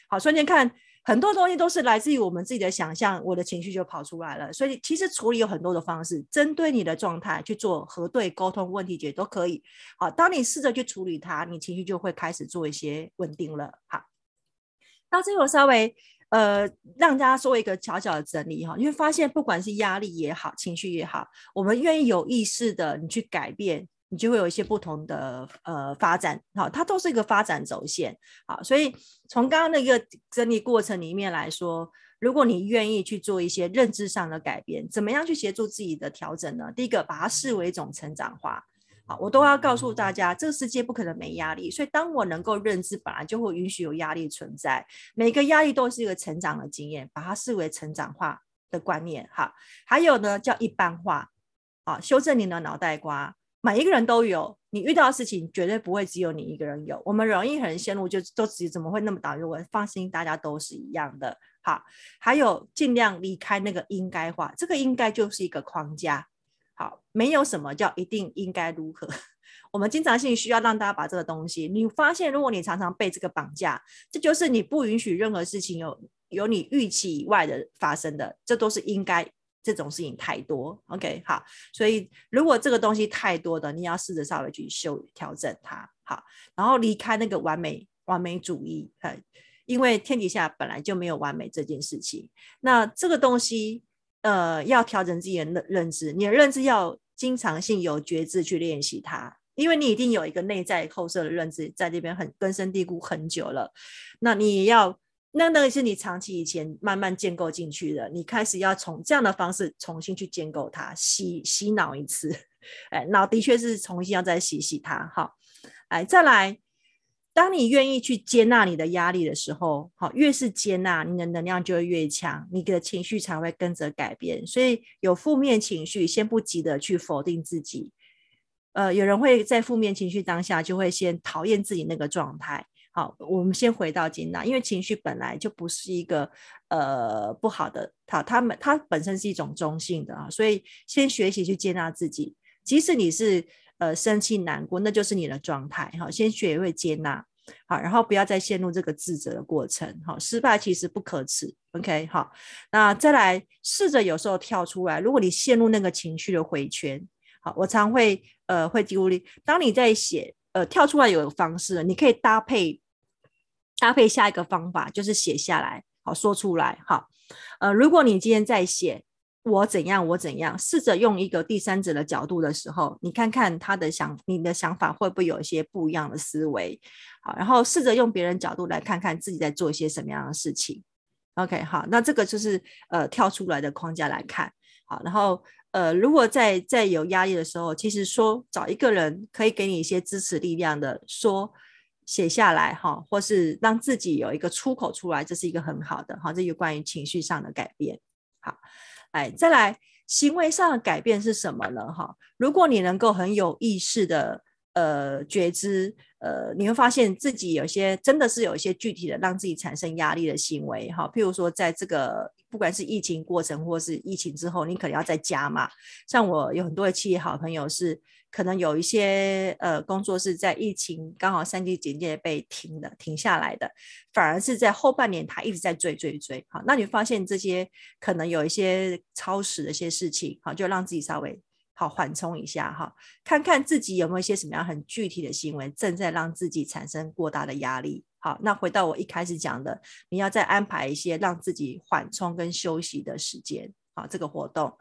好，瞬间看很多东西都是来自于我们自己的想象，我的情绪就跑出来了。所以其实处理有很多的方式，针对你的状态去做核对、沟通、问题解都可以。好，当你试着去处理它，你情绪就会开始做一些稳定了。好，到最后稍微呃让大家做一个小小的整理哈，你会发现不管是压力也好，情绪也好，我们愿意有意识的你去改变。你就会有一些不同的呃发展，好，它都是一个发展轴线，好，所以从刚刚那个整理过程里面来说，如果你愿意去做一些认知上的改变，怎么样去协助自己的调整呢？第一个，把它视为一种成长化，好，我都要告诉大家，这个世界不可能没压力，所以当我能够认知，本来就会允许有压力存在，每个压力都是一个成长的经验，把它视为成长化的观念，好，还有呢叫一般化，啊，修正你的脑袋瓜。每一个人都有，你遇到的事情绝对不会只有你一个人有。我们容易很陷入，就都自己怎么会那么倒霉？我放心，大家都是一样的。好，还有尽量离开那个应该化，这个应该就是一个框架。好，没有什么叫一定应该如何。我们经常性需要让大家把这个东西，你发现如果你常常被这个绑架，这就是你不允许任何事情有有你预期以外的发生的，这都是应该。这种事情太多，OK，好，所以如果这个东西太多的，你要试着稍微去修调整它，好，然后离开那个完美完美主义，因为天底下本来就没有完美这件事情。那这个东西，呃，要调整自己的认知，你的认知要经常性有觉知去练习它，因为你一定有一个内在后设的认知在这边很根深蒂固很久了，那你要。那那个是你长期以前慢慢建构进去的，你开始要从这样的方式重新去建构它，洗洗脑一次，哎，脑的确是重新要再洗洗它，好，哎，再来，当你愿意去接纳你的压力的时候，好，越是接纳，你的能量就会越强，你的情绪才会跟着改变。所以有负面情绪，先不急着去否定自己，呃，有人会在负面情绪当下就会先讨厌自己那个状态。好，我们先回到接纳，因为情绪本来就不是一个呃不好的，它它们它本身是一种中性的啊，所以先学习去接纳自己，即使你是呃生气难过，那就是你的状态哈，先学会接纳，好，然后不要再陷入这个自责的过程，好，失败其实不可耻，OK，好，那再来试着有时候跳出来，如果你陷入那个情绪的回圈，好，我常会呃会鼓励，当你在写呃跳出来有方式，你可以搭配。搭配下一个方法就是写下来，好，说出来，好，呃，如果你今天在写我怎样我怎样，试着用一个第三者的角度的时候，你看看他的想你的想法会不会有一些不一样的思维，好，然后试着用别人角度来看看自己在做一些什么样的事情，OK，好，那这个就是呃跳出来的框架来看，好，然后呃如果在在有压力的时候，其实说找一个人可以给你一些支持力量的说。写下来哈，或是让自己有一个出口出来，这是一个很好的哈。这有关于情绪上的改变。好，哎再来行为上的改变是什么呢？哈，如果你能够很有意识的呃觉知，呃，你会发现自己有些真的是有一些具体的让自己产生压力的行为哈。譬如说，在这个不管是疫情过程或是疫情之后，你可能要在家嘛。像我有很多的企业好朋友是。可能有一些呃工作是在疫情刚好三级警戒被停的停下来的，反而是在后半年他一直在追追追，好，那你发现这些可能有一些超时的一些事情，好，就让自己稍微好缓冲一下哈，看看自己有没有一些什么样很具体的行为正在让自己产生过大的压力，好，那回到我一开始讲的，你要再安排一些让自己缓冲跟休息的时间，好，这个活动。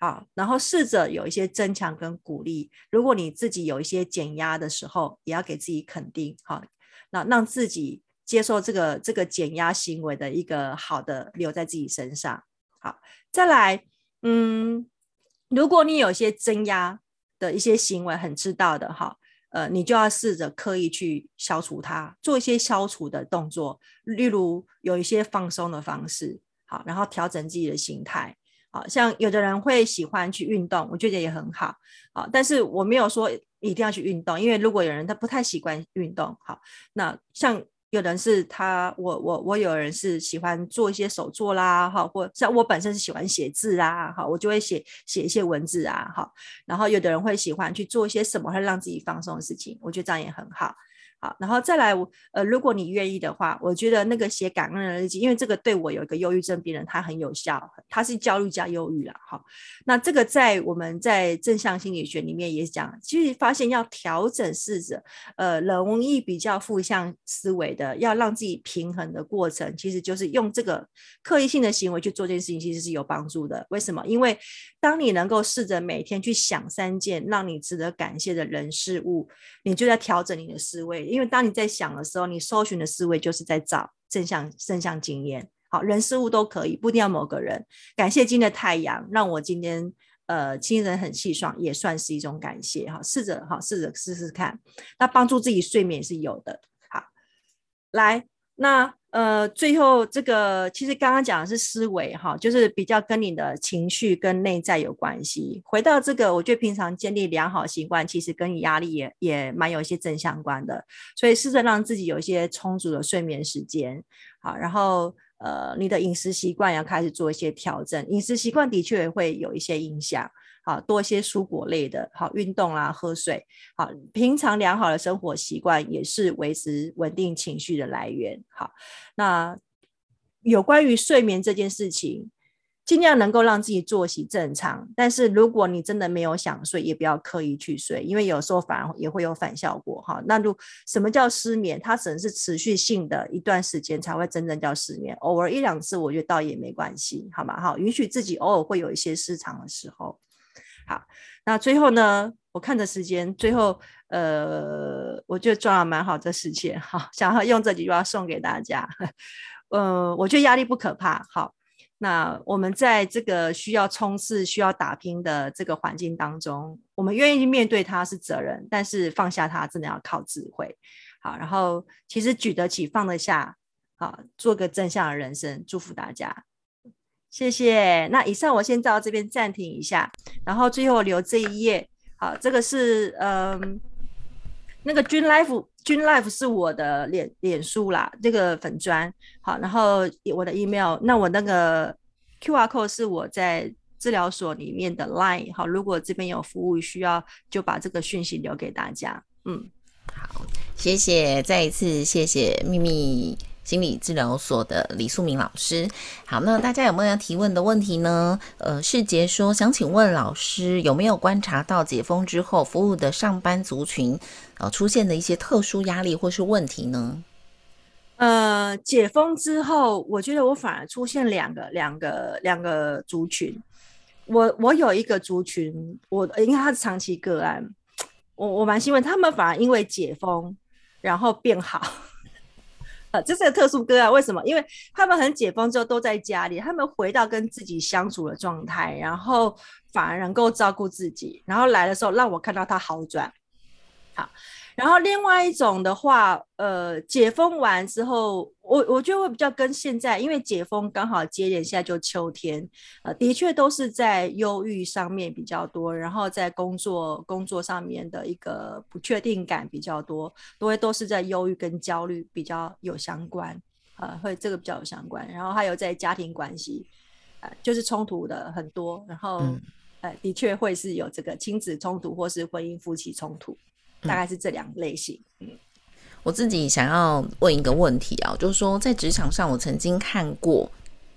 好，然后试着有一些增强跟鼓励。如果你自己有一些减压的时候，也要给自己肯定。好，那让自己接受这个这个减压行为的一个好的留在自己身上。好，再来，嗯，如果你有些增压的一些行为，很知道的哈，呃，你就要试着刻意去消除它，做一些消除的动作，例如有一些放松的方式，好，然后调整自己的心态。好像有的人会喜欢去运动，我觉得也很好。好，但是我没有说一定要去运动，因为如果有人他不太习惯运动，好，那像有人是他，我我我有人是喜欢做一些手作啦，哈，或像我本身是喜欢写字啊，哈，我就会写写一些文字啊，哈。然后有的人会喜欢去做一些什么会让自己放松的事情，我觉得这样也很好。好，然后再来，我呃，如果你愿意的话，我觉得那个写感恩的日记，因为这个对我有一个忧郁症病人，他很有效，他是焦虑加忧郁了，好，那这个在我们在正向心理学里面也讲，其实发现要调整试着，呃，容易比较负向思维的，要让自己平衡的过程，其实就是用这个刻意性的行为去做这件事情，其实是有帮助的。为什么？因为当你能够试着每天去想三件让你值得感谢的人事物，你就在调整你的思维。因为当你在想的时候，你搜寻的思维就是在找正向正向经验。好，人事物都可以，不一定要某个人。感谢今天的太阳，让我今天呃精神很气爽，也算是一种感谢。哈，试着哈，试着试试看，那帮助自己睡眠是有的。好，来那。呃，最后这个其实刚刚讲的是思维哈，就是比较跟你的情绪跟内在有关系。回到这个，我觉得平常建立良好习惯，其实跟你压力也也蛮有一些正相关的。所以试着让自己有一些充足的睡眠时间，好，然后呃，你的饮食习惯要开始做一些调整，饮食习惯的确会有一些影响。好，多一些蔬果类的，好，运动啦，喝水，好，平常良好的生活习惯也是维持稳定情绪的来源。好，那有关于睡眠这件事情，尽量能够让自己作息正常。但是如果你真的没有想睡，也不要刻意去睡，因为有时候反而也会有反效果。哈，那如什么叫失眠？它只能是持续性的一段时间才会真正叫失眠。偶尔一两次，我觉得倒也没关系，好吗？好，允许自己偶尔会有一些失常的时候。好，那最后呢，我看着时间，最后呃，我觉得赚了蛮好的时间，好，想要用这几句话送给大家。[laughs] 呃，我觉得压力不可怕，好，那我们在这个需要冲刺、需要打拼的这个环境当中，我们愿意面对它是责任，但是放下它真的要靠智慧。好，然后其实举得起、放得下，好，做个正向的人生，祝福大家。谢谢。那以上我先到这边暂停一下，然后最后留这一页。好，这个是嗯，那个 Dream Life，Dream Life 是我的脸脸书啦，这个粉砖。好，然后我的 email，那我那个 QR code 是我在治疗所里面的 line。好，如果这边有服务需要，就把这个讯息留给大家。嗯，好，谢谢，再一次谢谢秘密心理治疗所的李素敏老师，好，那大家有没有要提问的问题呢？呃，世杰说想请问老师，有没有观察到解封之后服务的上班族群，呃，出现的一些特殊压力或是问题呢？呃，解封之后，我觉得我反而出现两个、两个、两个族群。我我有一个族群，我因为他是长期个案，我我蛮欣慰，他们反而因为解封，然后变好。呃，这是个特殊歌啊，为什么？因为他们很解封之后都在家里，他们回到跟自己相处的状态，然后反而能够照顾自己，然后来的时候让我看到他好转。好。然后另外一种的话，呃，解封完之后，我我觉得会比较跟现在，因为解封刚好接连现在就秋天，呃，的确都是在忧郁上面比较多，然后在工作工作上面的一个不确定感比较多，都会都是在忧郁跟焦虑比较有相关，呃，会这个比较有相关，然后还有在家庭关系，呃，就是冲突的很多，然后，嗯、呃，的确会是有这个亲子冲突或是婚姻夫妻冲突。大概是这两类型。嗯，我自己想要问一个问题啊，就是说在职场上，我曾经看过，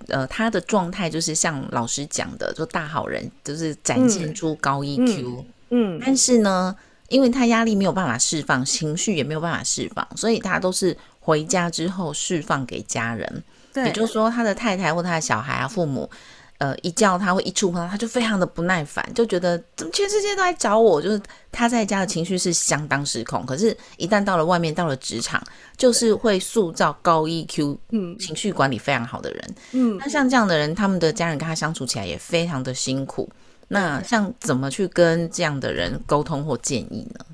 呃，他的状态就是像老师讲的，就大好人，就是展现出高 EQ，嗯，嗯，但是呢，因为他压力没有办法释放，情绪也没有办法释放，所以他都是回家之后释放给家人，对，也就是说他的太太或他的小孩啊，父母。呃，一叫他会一触碰他，他就非常的不耐烦，就觉得怎么全世界都来找我。就是他在家的情绪是相当失控，可是，一旦到了外面，到了职场，就是会塑造高 EQ，嗯，情绪管理非常好的人，嗯。那像这样的人，他们的家人跟他相处起来也非常的辛苦。那像怎么去跟这样的人沟通或建议呢？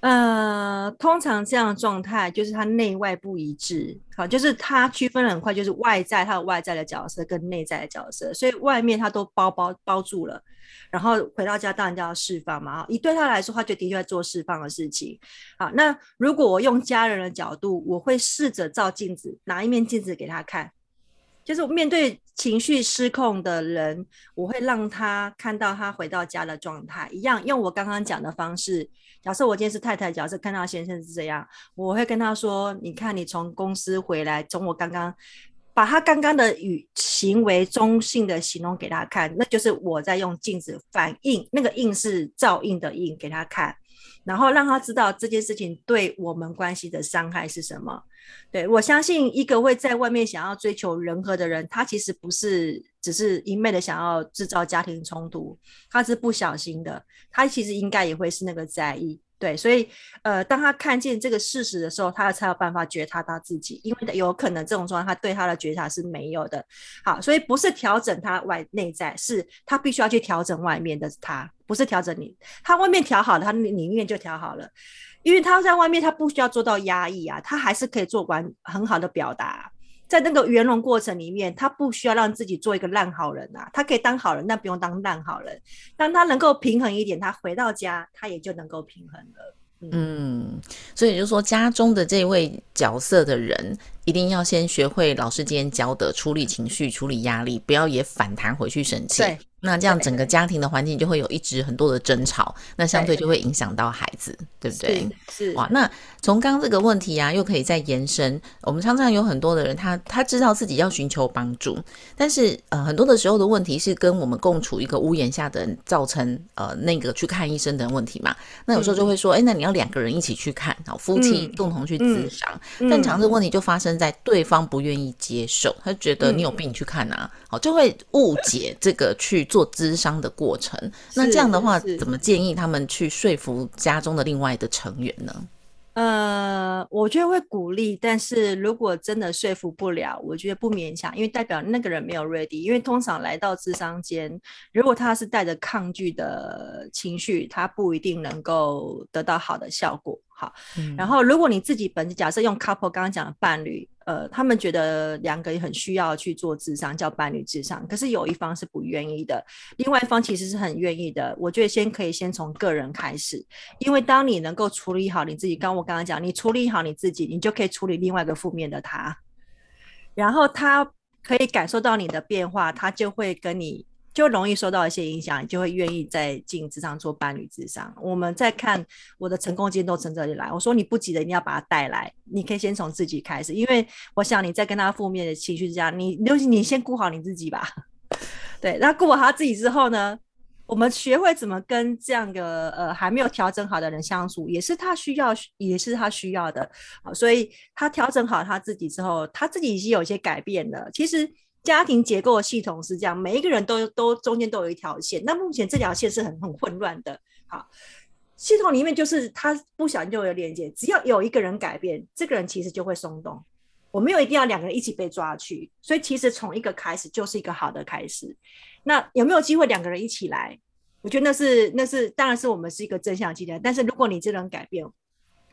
呃，通常这样的状态就是他内外不一致，好，就是他区分很快，就是外在他有外在的角色跟内在的角色，所以外面他都包包包住了，然后回到家当然就要释放嘛，以对他来说，他就的确在做释放的事情。好，那如果我用家人的角度，我会试着照镜子，拿一面镜子给他看，就是面对情绪失控的人，我会让他看到他回到家的状态，一样用我刚刚讲的方式。假设我今天是太太，假设看到先生是这样，我会跟他说：“你看，你从公司回来，从我刚刚把他刚刚的语行为中性的形容给他看，那就是我在用镜子反映，那个映是照应的映给他看。”然后让他知道这件事情对我们关系的伤害是什么。对，我相信一个会在外面想要追求人和的人，他其实不是只是一昧的想要制造家庭冲突，他是不小心的，他其实应该也会是那个在意。对，所以呃，当他看见这个事实的时候，他才有办法觉察他自己，因为有可能这种状况他对他的觉察是没有的。好，所以不是调整他外内在，是他必须要去调整外面的他，不是调整你。他外面调好了，他里面就调好了，因为他在外面他不需要做到压抑啊，他还是可以做完很好的表达。在那个圆融过程里面，他不需要让自己做一个烂好人啊，他可以当好人，但不用当烂好人。当他能够平衡一点，他回到家，他也就能够平衡了。嗯，嗯，所以就是说，家中的这位角色的人，一定要先学会老师今天教的处理情绪、处理压力，不要也反弹回去生气。对。那这样整个家庭的环境就会有一直很多的争吵，那相对就会影响到孩子，对，对不对？是，是哇。那从刚刚这个问题啊，又可以再延伸。我们常常有很多的人，他他知道自己要寻求帮助，但是呃，很多的时候的问题是跟我们共处一个屋檐下的人造成呃那个去看医生的问题嘛。那有时候就会说，哎、嗯，那你要两个人一起去看，好，夫妻共同去咨商。嗯嗯、但常这问题就发生在对方不愿意接受，他觉得你有病，你去看啊，好，就会误解这个去。做咨商的过程，那这样的话，怎么建议他们去说服家中的另外的成员呢？呃，我觉得会鼓励，但是如果真的说服不了，我觉得不勉强，因为代表那个人没有 ready。因为通常来到咨商间，如果他是带着抗拒的情绪，他不一定能够得到好的效果。好，嗯、然后如果你自己本假设用 couple 刚刚讲的伴侣，呃，他们觉得两个人很需要去做智商，叫伴侣智商，可是有一方是不愿意的，另外一方其实是很愿意的。我觉得先可以先从个人开始，因为当你能够处理好你自己，刚我刚刚讲，你处理好你自己，你就可以处理另外一个负面的他，然后他可以感受到你的变化，他就会跟你。就容易受到一些影响，就会愿意再进咨商做伴侣咨商。我们在看我的成功经验都从这里来。我说你不急的，你要把他带来，你可以先从自己开始，因为我想你在跟他负面的情绪之下，你尤其你先顾好你自己吧。[laughs] 对，那顾好他自己之后呢，我们学会怎么跟这样的呃还没有调整好的人相处，也是他需要，也是他需要的。好，所以他调整好他自己之后，他自己已经有一些改变了。其实。家庭结构的系统是这样，每一个人都都中间都有一条线。那目前这条线是很很混乱的。好，系统里面就是他不小心就有连接，只要有一个人改变，这个人其实就会松动。我没有一定要两个人一起被抓去，所以其实从一个开始就是一个好的开始。那有没有机会两个人一起来？我觉得那是那是当然是我们是一个正向期待。但是如果你这人改变，因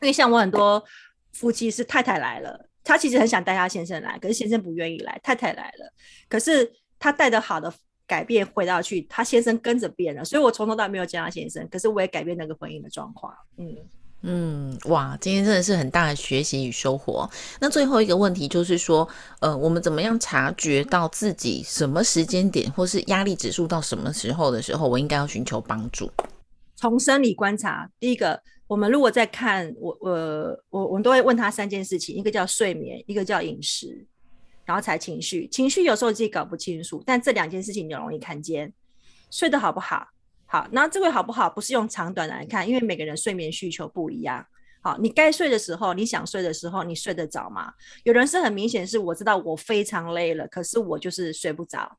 为像我很多夫妻是太太来了。他其实很想带他先生来，可是先生不愿意来。太太来了，可是他带的好的改变回到去，他先生跟着变了。所以我从头到尾没有见他先生，可是我也改变那个婚姻的状况。嗯嗯，哇，今天真的是很大的学习与收获。那最后一个问题就是说，呃，我们怎么样察觉到自己什么时间点，或是压力指数到什么时候的时候，我应该要寻求帮助？从生理观察，第一个。我们如果在看我我我我们都会问他三件事情，一个叫睡眠，一个叫饮食，然后才情绪。情绪有时候自己搞不清楚，但这两件事情你容易看见。睡得好不好？好，那这个好不好不是用长短来看，因为每个人睡眠需求不一样。好，你该睡的时候，你想睡的时候，你睡得着吗？有人是很明显是我知道我非常累了，可是我就是睡不着。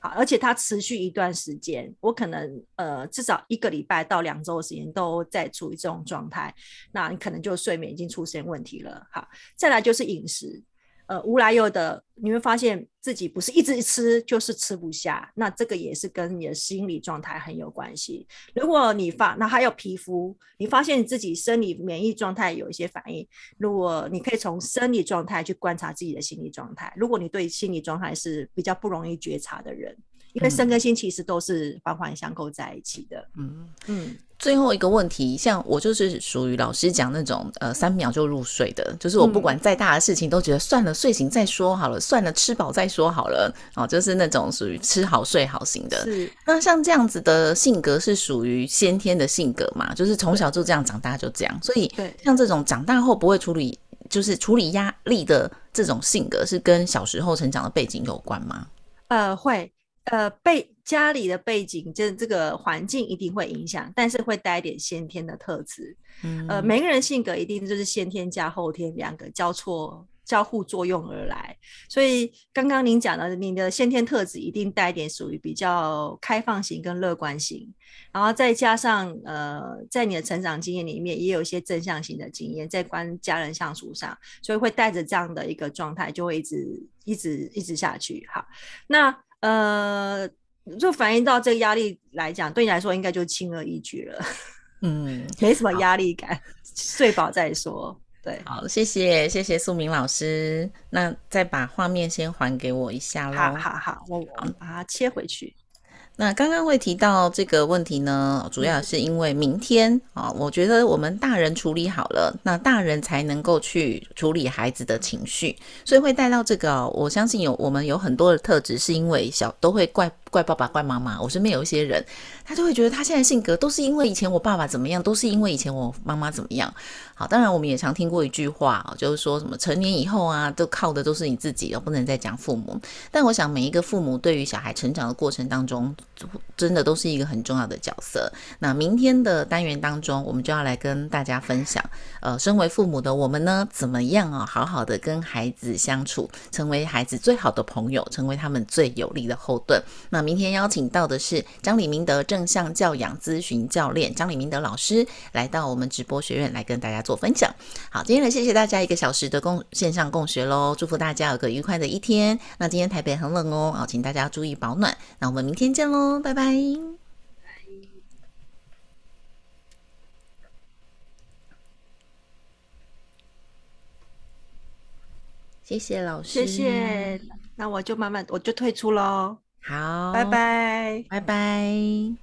好，而且它持续一段时间，我可能呃至少一个礼拜到两周的时间都在处于这种状态，那你可能就睡眠已经出现问题了。好，再来就是饮食。呃，无来由的，你会发现自己不是一直吃，就是吃不下，那这个也是跟你的心理状态很有关系。如果你发，那还有皮肤，你发现你自己生理免疫状态有一些反应，如果你可以从生理状态去观察自己的心理状态。如果你对心理状态是比较不容易觉察的人，因为身跟心其实都是环环相扣在一起的。嗯嗯。最后一个问题，像我就是属于老师讲那种呃三秒就入睡的，就是我不管再大的事情都觉得算了，睡醒再说好了，算了，吃饱再说好了，哦，就是那种属于吃好睡好型的。是。那像这样子的性格是属于先天的性格嘛？就是从小就这样长大就这样，所以像这种长大后不会处理，就是处理压力的这种性格，是跟小时候成长的背景有关吗？呃，会。呃，背家里的背景，就是这个环境一定会影响，但是会带一点先天的特质。嗯，呃，每个人性格一定就是先天加后天两个交错、交互作用而来。所以刚刚您讲的，您的先天特质一定带一点属于比较开放型跟乐观型，然后再加上呃，在你的成长经验里面也有一些正向型的经验，在跟家人相处上，所以会带着这样的一个状态，就会一直一直一直下去。好，那。呃，就反映到这个压力来讲，对你来说应该就轻而易举了，[laughs] 嗯，没什么压力感，睡饱再说。对，好，谢谢谢谢素明老师，那再把画面先还给我一下喽。好好好，我我把它切回去。那刚刚会提到这个问题呢，主要是因为明天啊，我觉得我们大人处理好了，那大人才能够去处理孩子的情绪，所以会带到这个。我相信有我们有很多的特质，是因为小都会怪怪爸爸怪妈妈。我身边有一些人，他就会觉得他现在性格都是因为以前我爸爸怎么样，都是因为以前我妈妈怎么样。好，当然我们也常听过一句话，就是说什么成年以后啊，都靠的都是你自己，而不能再讲父母。但我想每一个父母对于小孩成长的过程当中，真的都是一个很重要的角色。那明天的单元当中，我们就要来跟大家分享，呃，身为父母的我们呢，怎么样啊，好好的跟孩子相处，成为孩子最好的朋友，成为他们最有力的后盾。那明天邀请到的是张李明德正向教养咨询教练张李明德老师，来到我们直播学院来跟大家做做分享，好，今天来谢谢大家一个小时的共线上共学喽，祝福大家有个愉快的一天。那今天台北很冷哦，好，请大家注意保暖。那我们明天见喽，拜拜。谢谢老师，谢谢。那我就慢慢，我就退出喽。好，拜拜，拜拜。